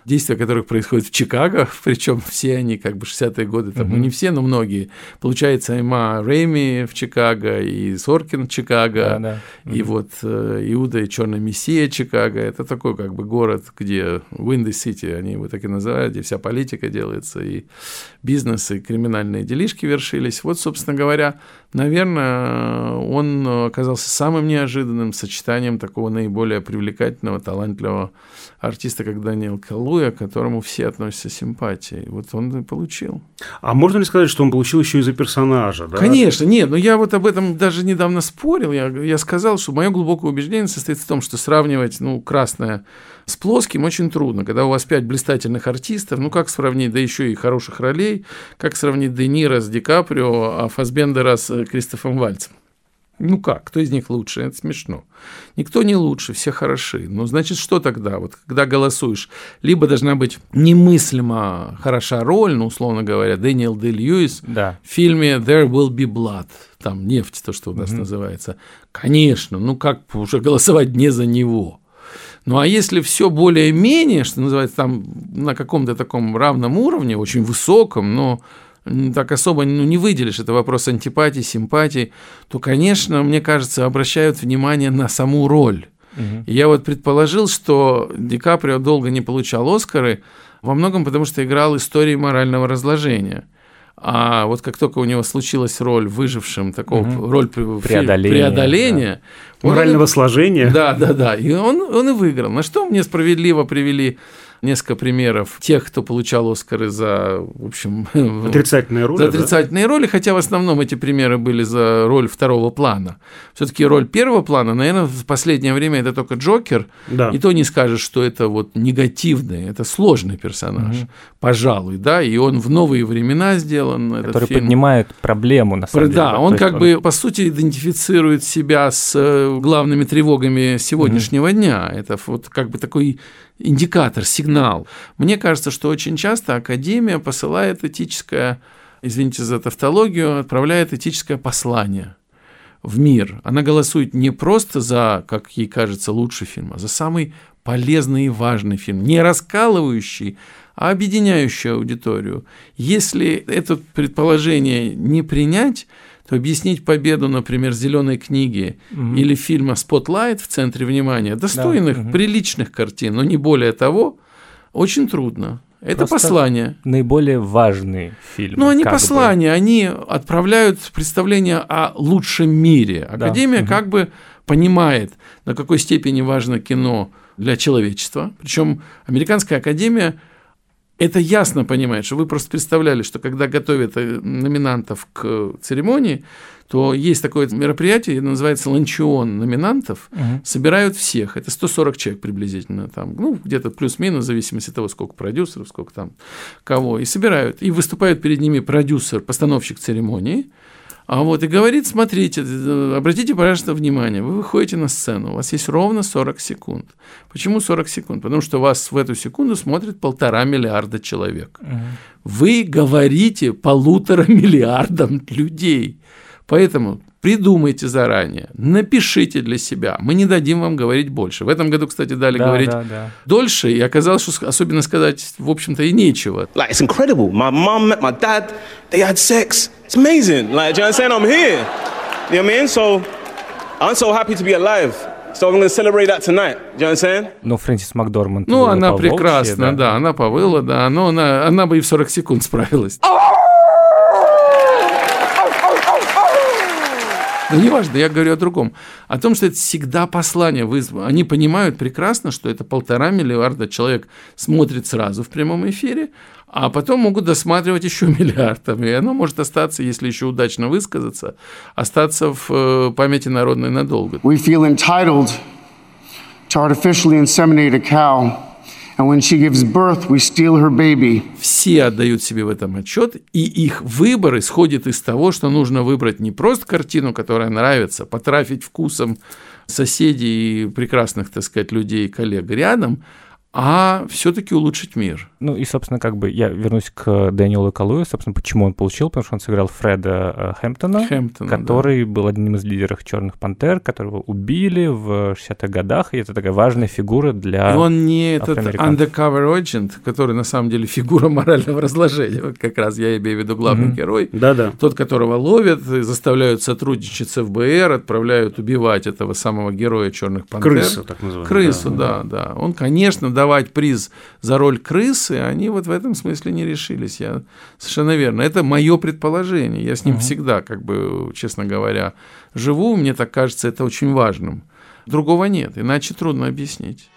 действия которых происходят в Чикаго, (laughs) причем все они как бы 60-е годы, там, ну Мгм. не все, но многие. Получается, Эма Рэйми в Чикаго, и Соркин в Чикаго, Да, да. и вот э, Иуда и Черная Мессия Чикаго. Это такой как бы город, где Windy City, они его так и называют, где вся политика делается, и бизнес, и криминальные делишки вершились. Вот, собственно говоря, наверное, он оказался самым неожиданным сочетанием такого наиболее привлекательного, талантливого артиста, как Даниэл Калуя, к которому все относятся симпатией. Вот он и получил. А можно ли сказать, что он получил еще из-за персонажа? Да? Конечно, нет, но я вот об этом даже недавно спорил. Я, я сказал, что мое глубокое убеждение состоит в том, что сравнивать, ну, красное с плоским очень трудно. Когда у вас пять блистательных артистов, ну, как сравнить, да еще и хороших ролей, как сравнить Де Ниро с Ди Каприо, а Фасбендера с э, Кристофом Вальцем? Ну как, кто из них лучше? Это смешно. Никто не лучше, все хороши. Ну, значит, что тогда? Вот когда голосуешь, либо должна быть немыслимо хороша роль, ну, условно говоря, Дэниел Дэ Льюис, Да. в фильме There Will Be Blood, там нефть, то, что у нас называется. Конечно, ну как уже голосовать не за него. Ну а если все более-менее, что называется, там на каком-то таком равном уровне, очень высоком, но так особо ну, не выделишь, это вопрос антипатии, симпатии, то, конечно, мне кажется, обращают внимание на саму роль. Мгм. И Я вот предположил, что Ди Каприо долго не получал Оскары, во многом потому, что играл истории морального разложения. А вот как только у него случилась роль выжившим, такого Мгм. роль Преодоления, преодоления, он Морального и- сложения. да, да, да. И он, он и выиграл. На что мне справедливо привели несколько примеров тех, кто получал Оскары за, в общем, (laughs) Отрицательная роль. за да? отрицательные роли, хотя в основном эти примеры были за роль второго плана. Все-таки роль первого плана, наверное, в последнее время это только Джокер. Да. И то не скажешь, что это вот негативный, это сложный персонаж, пожалуй, да, и он в новые времена сделан. Который фильм. поднимает проблему, на самом деле. Да, он как бы, по сути, идентифицирует себя с э, главными тревогами сегодняшнего дня. Это вот как бы такой индикатор, сигнал. Мне кажется, что очень часто Академия посылает этическое, извините за тавтологию, отправляет этическое послание в мир. Она голосует не просто за, как ей кажется, лучший фильм, а за самый полезный и важный фильм, не раскалывающий, а объединяющий аудиторию. Если это предположение не принять, то объяснить победу, например, «Зеленой книги» Мгм. или фильма «Спотлайт» в центре внимания, достойных, мгм. приличных картин, но не более того, очень трудно. Это Просто послание. наиболее важный фильм. Ну, они как бы. послания, они отправляют представление о лучшем мире. Да. Академия Мгм. как бы понимает, на какой степени важно кино для человечества. Причем Американская академия это ясно понимает, что вы просто представляли, что когда готовят э, номинантов к церемонии, то есть такое мероприятие, называется ланчион номинантов, Мгм. собирают всех. Это 140 человек приблизительно там, ну, где-то плюс-минус, в зависимости от того, сколько продюсеров, сколько там кого. И собирают. И выступает перед ними продюсер, постановщик церемонии, а вот и говорит, смотрите, обратите, пожалуйста, внимание, вы выходите на сцену, у вас есть ровно 40 секунд. Почему 40 секунд? Потому что вас в эту секунду смотрит полтора миллиарда человек. Мгм. Вы говорите полутора (laughs) миллиардам людей. Поэтому придумайте заранее, напишите для себя. Мы не дадим вам говорить больше. В этом году, кстати, дали Да, говорить да, да. дольше, и оказалось, что особенно сказать, в общем-то, и нечего. Like, it's incredible. My mum met my dad, they had sex. It's amazing. Like, do you understand? I'm here. You know what I mean? So, I'm so happy to be alive. So, I'm going to celebrate that tonight. Do you understand? Ну, Фрэнсис Макдорманд. Ну, она прекрасна, да. она повыла, да, но она, она бы и в 40 секунд справилась. Но неважно, я говорю о другом. О том, что это всегда послание. Вы, они понимают прекрасно, что это полтора миллиарда человек смотрит сразу в прямом эфире, а потом могут досматривать еще (laughs) миллиардом. И оно может остаться, если еще удачно высказаться, остаться в э, памяти народной надолго. We feel entitled to artificially inseminate a cow, Все отдают себе в этом отчет, и их выбор исходит из того, что нужно выбрать не просто картину, которая нравится, потрафить вкусом соседей и прекрасных, так сказать, людей, коллег рядом, а все-таки улучшить мир. Ну и, собственно, как бы я вернусь к Дэниелу Калую, собственно, почему он получил, потому что он сыграл Фреда э, Хэмптона, Хэмптона, который да. был одним из лидеров Черных Пантер, которого убили в 60-х годах, и это такая важная фигура для И он не этот undercover agent, который на самом деле фигура морального разложения, вот как раз я имею в виду главный mm-hmm. герой, Да-да. тот, которого ловят, заставляют сотрудничать с ФБР, отправляют убивать этого самого героя Черных Пантер. Крысу, так называемую. Крысу, да, да. да. Он, конечно, да, давать приз за роль крысы, они вот в этом смысле не решились. Я совершенно верно. Это мое предположение. Я с ним угу. всегда, как бы, честно говоря, живу. Мне так кажется, это очень важным. Другого нет, иначе трудно объяснить.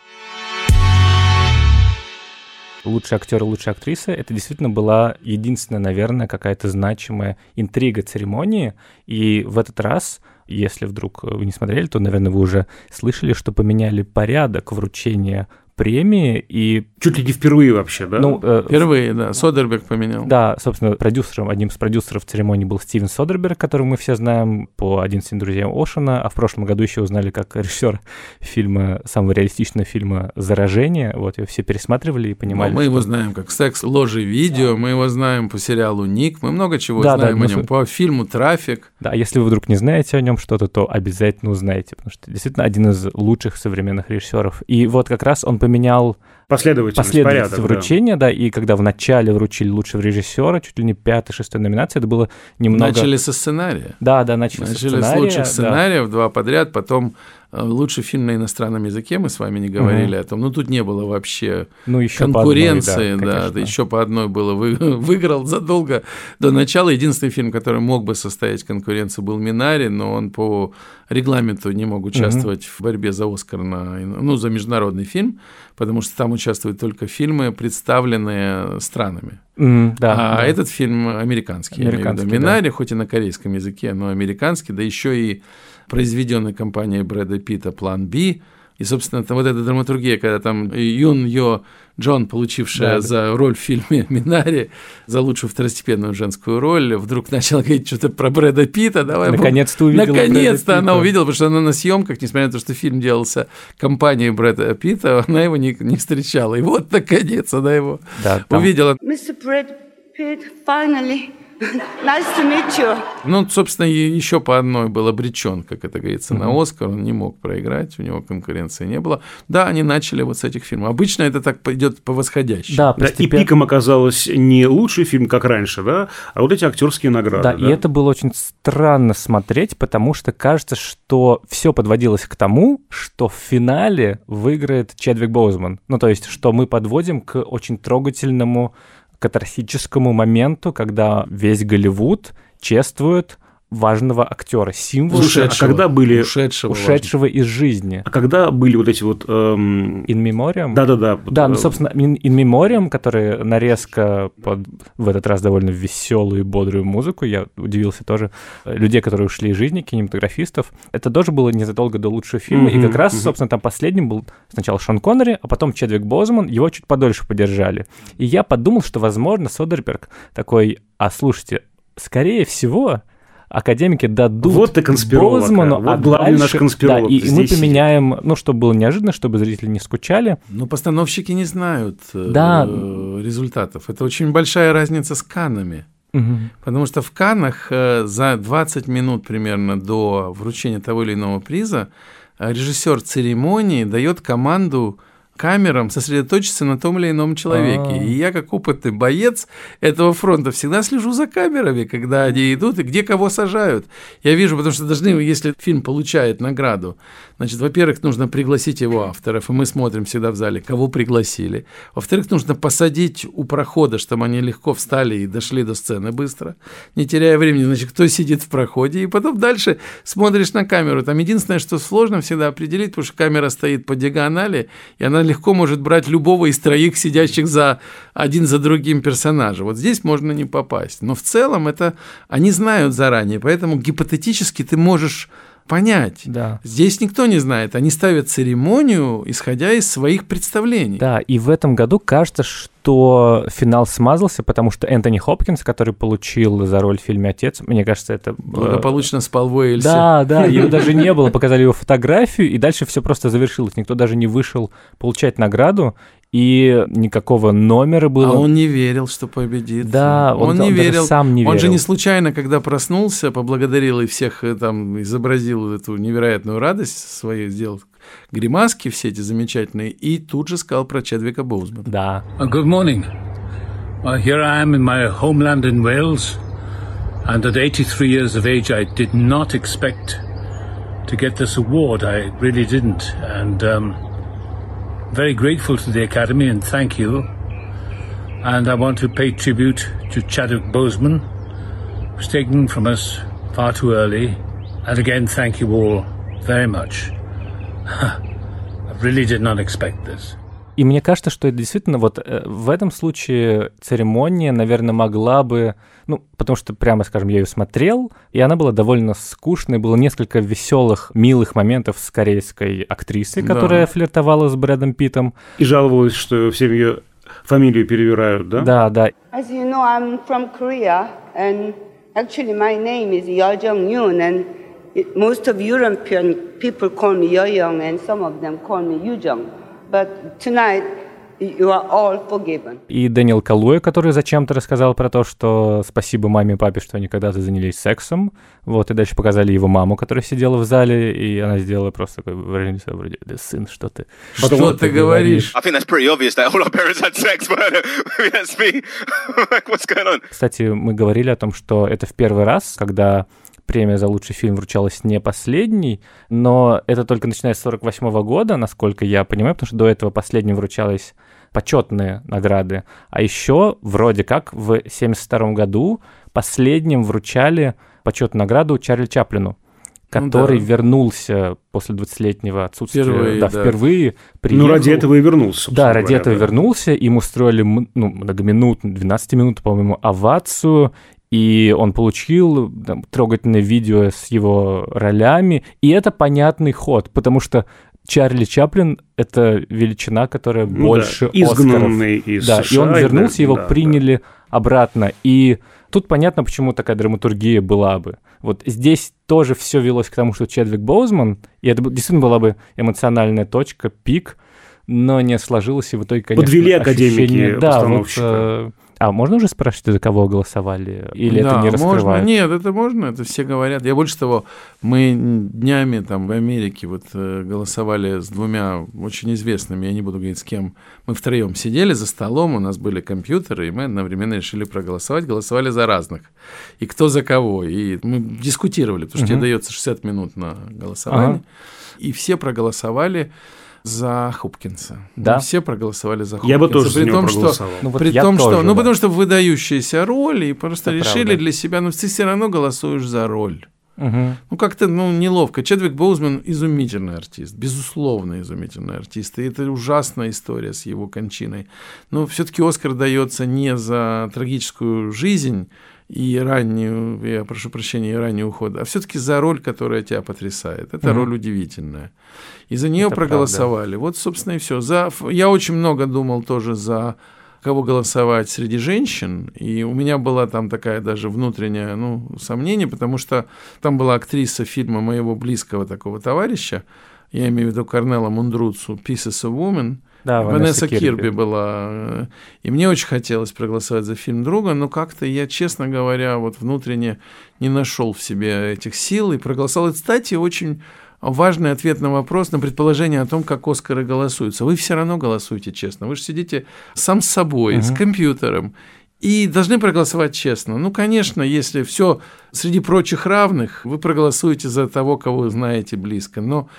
лучший актер и лучшая актриса, это действительно была единственная, наверное, какая-то значимая интрига церемонии. И в этот раз, если вдруг вы не смотрели, то, наверное, вы уже слышали, что поменяли порядок вручения премии, и... Чуть ли не впервые вообще, да? Ну, э, впервые, да. Содерберг поменял. Да, собственно, продюсером, одним из продюсеров церемонии был Стивен Содерберг, которого мы все знаем по «11 друзьям Ошена», а в прошлом году еще узнали как режиссер фильма, самого реалистичного фильма «Заражение». Вот, его все пересматривали и понимали, Но Мы что... его знаем как «Секс, ложи, видео», да. мы его знаем по сериалу «Ник», мы много чего да, знаем да, о нем, по фильму «Трафик». Да, если вы вдруг не знаете о нем что-то, то обязательно узнаете, потому что действительно один из лучших современных режиссеров. И вот как раз он поменял последовательность, последовательность порядок, вручения, да. да, и когда в начале вручили лучшего режиссера, чуть ли не пятая, шестая номинация, это было немного... Начали со сценария. Да, да, начали, начали со сценария. с лучших сценариев, да. два подряд, потом лучший фильм на иностранном языке, мы с вами не говорили угу. о том. Ну, тут не было вообще ну, еще конкуренции. Одной, да, да, еще по одной было. Вы, (laughs) выиграл задолго до начала. Единственный фильм, который мог бы состоять конкуренцию, был «Минари», но он по регламенту не мог участвовать угу. в борьбе за «Оскар», на, ну, за международный фильм, потому что там участвуют только фильмы, представленные странами. Mm, да, а да. этот фильм американский. американский «Минари», да. хоть и на корейском языке, но американский, да еще и произведенный компанией Брэда Питта «План Б», и, собственно, там вот эта драматургия, когда там Юн Йо Джон, получившая да, за роль в фильме (laughs) «Минари», за лучшую второстепенную женскую роль, вдруг начала говорить что-то про Брэда Питта. Давай, Наконец-то увидела Наконец-то она увидела, потому что она на съемках, несмотря на то, что фильм делался компанией Брэда Питта, она его не, не встречала. И вот, наконец, она его да, там... увидела. Mr. Brad Pitt, finally Nice to meet you. Ну, собственно, еще по одной был обречен, как это говорится, mm-hmm. на Оскар. Он не мог проиграть, у него конкуренции не было. Да, они начали вот с этих фильмов. Обычно это так идет по восходящей. Да, постепенно... и пиком оказалось не лучший фильм, как раньше, да, а вот эти актерские награды. Да, да, и это было очень странно смотреть, потому что кажется, что все подводилось к тому, что в финале выиграет Чедвик Боузман. Ну, то есть, что мы подводим к очень трогательному катарсическому моменту, когда весь Голливуд чествует важного актера, символа, ушедшего, а когда были ушедшего, ушедшего из жизни. А когда были вот эти вот эм... in memoriam? Да, да, да. Да, ну собственно in, in memoriam, который нарезка под в этот раз довольно веселую и бодрую музыку, я удивился тоже людей, которые ушли из жизни, кинематографистов. Это тоже было незадолго до лучшего фильма, mm-hmm, и как раз, mm-hmm. собственно, там последним был сначала Шон Коннери, а потом Чедвик Бозман, его чуть подольше поддержали. И я подумал, что, возможно, Содерберг такой, а слушайте, скорее всего, академики дадут вот ты Бозману, вот а главный дальше, наш конспиролог. Да, и, и мы поменяем, ну, чтобы было неожиданно, чтобы зрители не скучали. Ну, постановщики не знают э, да. результатов. Это очень большая разница с Каннами. Угу. Потому что в Каннах э, за 20 минут примерно до вручения того или иного приза э, режиссер церемонии дает команду камерам сосредоточиться на том или ином человеке. А-а-а. И я, как опытный боец этого фронта, всегда слежу за камерами, когда они идут и где кого сажают. Я вижу, потому что должны, если фильм получает награду, значит, во-первых, нужно пригласить его авторов, и мы смотрим всегда в зале, кого пригласили. Во-вторых, нужно посадить у прохода, чтобы они легко встали и дошли до сцены быстро, не теряя времени, значит, кто сидит в проходе, и потом дальше смотришь на камеру. Там единственное, что сложно всегда определить, потому что камера стоит по диагонали, и она легко может брать любого из троих сидящих за один за другим персонажа. Вот здесь можно не попасть. Но в целом это они знают заранее, поэтому гипотетически ты можешь понять. Да. Здесь никто не знает. Они ставят церемонию, исходя из своих представлений. Да, и в этом году кажется, что финал смазался, потому что Энтони Хопкинс, который получил за роль в фильме «Отец», мне кажется, это... э, Благополучно спал в Уэльсе. Да, да, (laughs) его даже не было, показали его фотографию, и дальше все просто завершилось. Никто даже не вышел получать награду, и никакого номера было. А он не верил, что победит. Да, он, он не он даже верил. сам не он же верил. не случайно, когда проснулся, поблагодарил и всех э, там изобразил эту невероятную радость свою, сделал гримаски все эти замечательные, и тут же сказал про Чедвика Боузмана. Да. Uh, good morning. Uh, here I am in my homeland in Wales, and at 83 years of age, I did not expect to get this award. I really didn't, and um, very grateful to the Academy and thank you. And I want to pay tribute to Chadwick Boseman, who's taken from us far too early. And again, thank you all very much. (laughs) I really did not expect this. И мне кажется, что это действительно вот э, в этом случае церемония, наверное, могла бы, ну, потому что, прямо скажем, я ее смотрел, и она была довольно скучной, было несколько веселых, милых моментов с корейской актрисой, Да. которая флиртовала с Брэдом Питтом. И жаловалась, что всем ее фамилию перевирают, да? Да, да. As you know, I'm from Korea, and actually my name is Yeo Jung Yoon, and most of European people call me Yeo Young, and some of them call me Yu Jung. But tonight, you are all forgiven. И Дэниел Калуэ, который зачем-то рассказал про то, что спасибо маме и папе, что они когда-то занялись сексом. Вот, и дальше показали его маму, которая сидела в зале, и она сделала просто такое выражение лица вроде «Да, сын, что ты?» Что ты говоришь? I think that's pretty obvious that all our parents had sex, but (laughs) maybe that's me. like, (laughs) what's going on? Кстати, мы говорили о том, что это в первый раз, когда премия за лучший фильм вручалась не последней, но это только начиная с 48 года, насколько я понимаю, потому что до этого последним вручалась почетные награды. А еще вроде как в 72 году последним вручали почетную награду Чарли Чаплину, который да. вернулся после 20-летнего отсутствия. Впервые, да, да. впервые Ну, приехал. ради этого и вернулся. Да, ради говоря, этого да. вернулся, им устроили ну, многоминутную, 12 минут, по-моему, овацию, и он получил там, трогательное видео с его ролями, и это понятный ход, потому что Чарли Чаплин — это величина, которая Ну да, больше изгнанный Оскаров. из да, и США, он и вернулся, да, его да, да. приняли обратно, и тут понятно, почему такая драматургия была бы. Вот здесь тоже все велось к тому, что Чедвик Боузман, и это действительно была бы эмоциональная точка, пик, но не сложилось, и в итоге, конечно, Подвели академики ощущение- да, вот, э, а можно уже спрашивать, за кого голосовали? Или это Да, не можно. раскрывает? Нет, это можно, это все говорят. Я больше того, мы днями там в Америке вот э, голосовали с двумя очень известными, я не буду говорить с кем, мы втроем сидели за столом, у нас были компьютеры, и мы одновременно решили проголосовать, голосовали за разных. И кто за кого. И мы дискутировали, потому что тебе Мгм. дается 60 минут на голосование. Ага. И все проголосовали за Хопкинса. Да? Мы все проголосовали за Хопкинса. Я бы тоже за при него том, что проголосовал. Ну, вот при том, что, тоже, ну, да. потому что выдающаяся роль, и просто Это решили правда. для себя, ну, ты все равно голосуешь за роль. Мгм. Ну, как-то, ну, неловко. Чедвик Боузман изумительный артист, безусловно изумительный артист. И это ужасная история с его кончиной. Но все-таки Оскар дается не за трагическую жизнь и раннюю, я прошу прощения, и ранний уход, а все-таки за роль, которая тебя потрясает. Это Мгм. роль удивительная. И за нее Это проголосовали. Вот, собственно, и все. За... Я очень много думал тоже за кого голосовать среди женщин, и у меня была там такая даже внутренняя, ну, сомнение, потому что там была актриса фильма моего близкого такого товарища, я имею в виду Корнела Мундруцу, «Pieces of Woman», Да, Ванесса Кирби. была. э, И мне очень хотелось проголосовать за фильм друга, но как-то я, честно говоря, вот внутренне не нашел в себе этих сил и проголосовал. И, кстати, очень важный ответ на вопрос, на предположение о том, как Оскары голосуются. Вы все равно голосуете честно. Вы же сидите сам с собой, с компьютером. И должны проголосовать честно. Ну, конечно, если все среди прочих равных, вы проголосуете за того, кого знаете близко. Но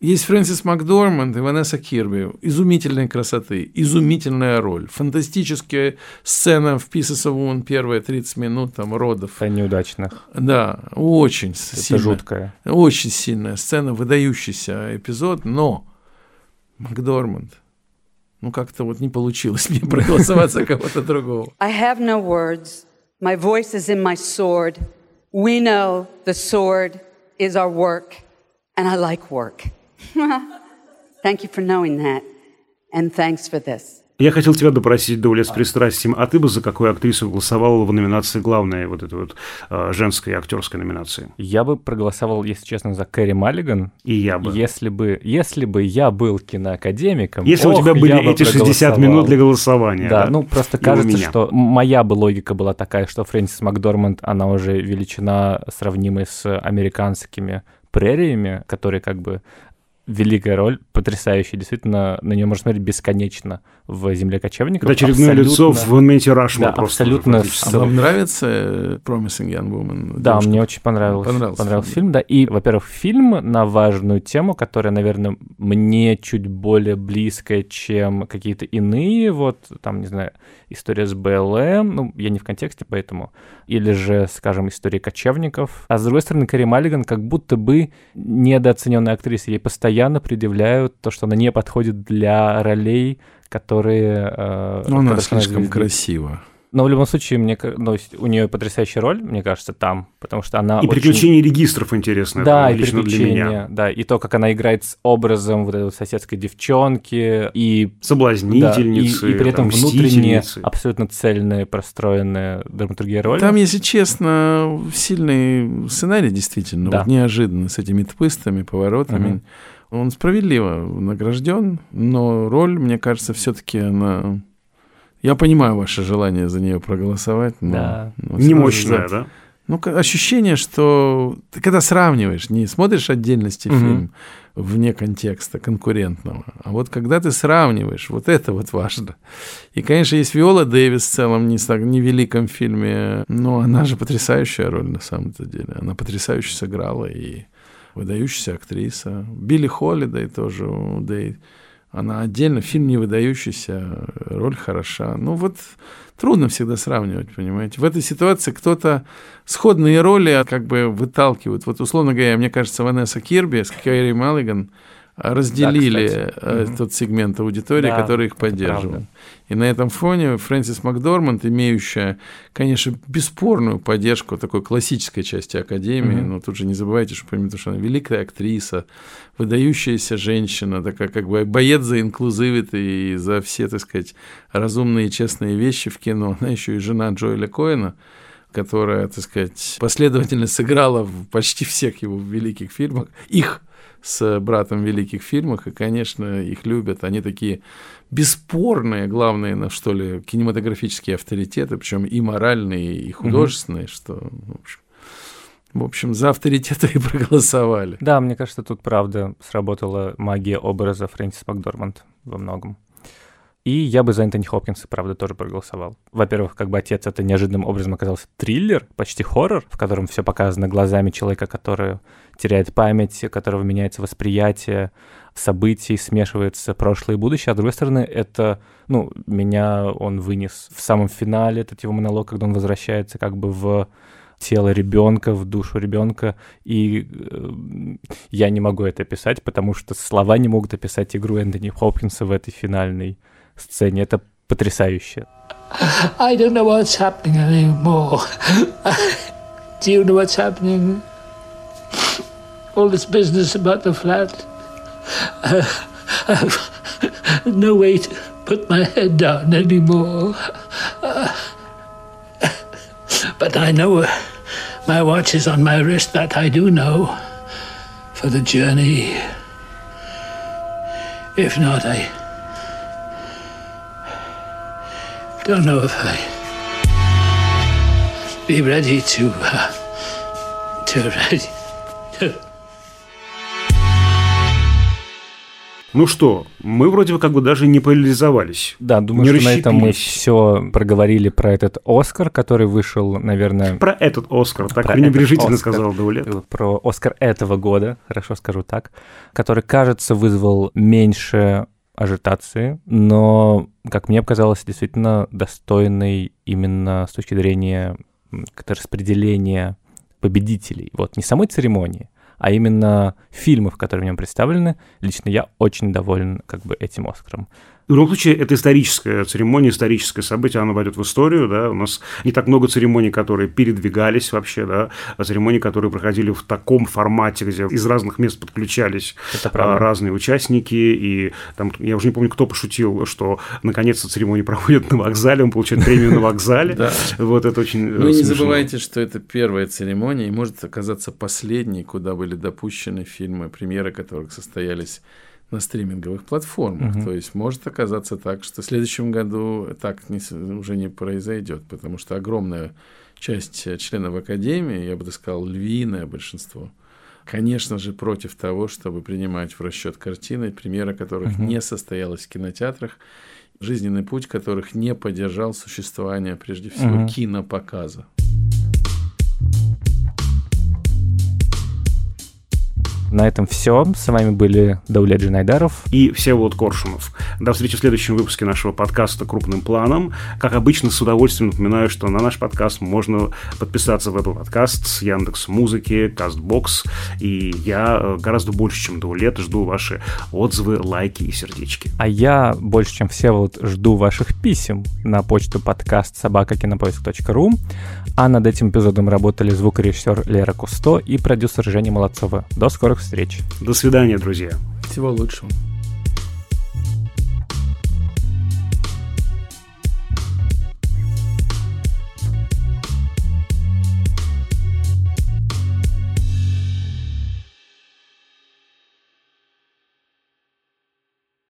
есть Фрэнсис Макдорманд и Ванесса Кирби. Изумительной красоты, изумительная роль. Фантастическая сцена в Pieces of Woman, первые 30 минут там родов. Это неудачных. Да, очень Это сильная. жуткое. Очень сильная сцена, выдающийся эпизод, но Макдорманд ну, как-то вот не получилось (laughs) мне проголосовать за кого-то другого. I have no words. My voice is in my sword. We know the sword is our work, and I like work. (laughs) Thank you for knowing that, and thanks for this. Я хотел тебя допросить, Доуля, с пристрастием, а ты бы за какую актрису голосовал в номинации главной вот этой вот э, женской актерской номинации? Я бы проголосовал, если честно, за Кэрри Маллиган. И я бы. Если бы, если бы я был киноакадемиком, Если ох, у тебя были эти 60 проголосовал. минут для голосования. Да, ну просто И кажется, что моя бы логика была такая, что Фрэнсис Макдорманд, она уже величина сравнимой с американскими прериями, которые как бы великая роль, потрясающая, действительно, на нее можно смотреть бесконечно в «Земле кочевников». Это очередное лицо в монументе Рашмор Да, просто. абсолютно. А вам нравится Promising Young Woman? Да, девушка? мне очень понравился, Понравился понравился, фильм. фильм, да. И, во-первых, фильм на важную тему, которая, наверное, мне чуть более близкая, чем какие-то иные, вот, там, не знаю, история с БЛМ, ну, я не в контексте, поэтому, или же, скажем, история кочевников. А с другой стороны, Кэрри Маллиган как будто бы недооцененная актриса, ей постоянно предъявляют то, что она не подходит для ролей, которые... э, Ну, она слишком звезди. красива. Но в любом случае, мне, ну, у нее потрясающая роль, мне кажется, там, потому что она И очень- приключения регистров интересно. Да, и лично для меня. да, и то, как она играет с образом вот этой вот соседской девчонки, и Соблазнительницы, да, и, и при этом там, внутренне абсолютно цельная, простроенная драматургия роли. Там, если честно, сильный сценарий, действительно, Да. вот неожиданно, с этими твистами, поворотами. Мгм. Он справедливо награжден, но роль, мне кажется, все-таки она... Я понимаю ваше желание за нее проголосовать, но... Да. но Не мощная, да? Ну, ощущение, что ты когда сравниваешь, не смотришь отдельности Мгм. фильм вне контекста конкурентного, а вот когда ты сравниваешь, вот это вот важно. И, конечно, есть Виола Дэвис в целом не, в невеликом фильме, но она же потрясающая роль на самом-то деле. Она потрясающе сыграла и выдающаяся актриса. Билли Холлидей тоже, у Дэй. Она отдельно, фильм не выдающийся, роль хороша. Ну вот трудно всегда сравнивать, понимаете. В этой ситуации кто-то сходные роли как бы выталкивают. Вот, условно говоря, мне кажется, Ванесса Кирби с Кэрри Маллиган разделили кстати. э, тот сегмент аудитории, Да, который их поддерживал. И на этом фоне Фрэнсис Макдорманд, имеющая, конечно, бесспорную поддержку такой классической части Академии, Мгм. но тут же не забывайте, что помимо того, что она великая актриса, выдающаяся женщина, такая как бы боец за инклюзивити и за все, так сказать, разумные и честные вещи в кино. Она еще и жена Джоэля Коэна, которая, так сказать, последовательно сыграла в почти всех его великих фильмах. Их с братом в великих фильмах, и, конечно, их любят. Они такие бесспорные, главные, на что ли, кинематографические авторитеты, причем и моральные, и художественные, что, в общем, в общем, за авторитеты и проголосовали. Да, мне кажется, тут правда сработала магия образа Фрэнсис Макдорманд во многом. И я бы за Энтони Хопкинса, правда, тоже проголосовал. Во-первых, как бы отец это неожиданным образом оказался триллер, почти хоррор, в котором все показано глазами человека, который теряет память, у которого меняется восприятие событий, смешивается прошлое и будущее. А с другой стороны, это, ну, меня он вынес в самом финале, этот его монолог, когда он возвращается как бы в тело ребенка, в душу ребенка, и э, я не могу это описать, потому что слова не могут описать игру Энтони Хопкинса в этой финальной сцене. Это потрясающе. I don't know what's happening anymore. (laughs) Do you know what's happening? All this business about the flat. Uh, (laughs) I've no way to put my head down anymore. Uh, (laughs) but I know uh, my watch is on my wrist, that I do know. For the journey. If not, I don't know if I be ready to uh, to ready to. Ну что, мы вроде бы как бы даже не поляризовались. Да, думаю, Не что на этом мы все проговорили про этот Оскар, который вышел, наверное... Про этот Оскар, так Про пренебрежительно Оскар. сказал Даулет. Э, Про Оскар этого года, хорошо скажу так, который, кажется, вызвал меньше ажитации, но, как мне показалось, действительно достойный именно с точки зрения как-то распределения победителей. Вот, не самой церемонии, а именно фильмов, которые в нем представлены. Лично я очень доволен как бы этим Оскаром. В любом случае, это историческая церемония, историческое событие, оно войдет в историю, да, у нас не так много церемоний, которые передвигались вообще, да, а церемонии, которые проходили в таком формате, где из разных мест подключались а, разные участники, и там, я уже не помню, кто пошутил, что наконец-то церемонии (laughs) проходят на вокзале, он получает премию на вокзале, вот это очень Ну не забывайте, что это первая церемония, и может оказаться последней, куда были допущены фильмы, премьеры которых состоялись на стриминговых платформах. Угу. То есть может оказаться так, что в следующем году так не, уже не произойдет, потому что огромная часть членов Академии, я бы так сказал, львиное большинство, конечно же, против того, чтобы принимать в расчет картины, премьера которых угу. не состоялась в кинотеатрах, жизненный путь которых не поддержал существование, прежде всего, угу. кинопоказа. На этом все. С вами были Дауля Джинайдаров и Всеволод Коршунов. До встречи в следующем выпуске нашего подкаста «Крупным планом». Как обычно, с удовольствием напоминаю, что на наш подкаст можно подписаться в Apple Podcast, с Яндекс Музыки, Кастбокс. И я э, гораздо больше, чем до лет, жду ваши отзывы, лайки и сердечки. А я больше, чем Всеволод, жду ваших писем на почту подкаст собакакинопоиск.ру. А над этим эпизодом работали звукорежиссер Лера Кусто и продюсер Женя Молодцова. До скорых встреч. До свидания, друзья. Всего лучшего.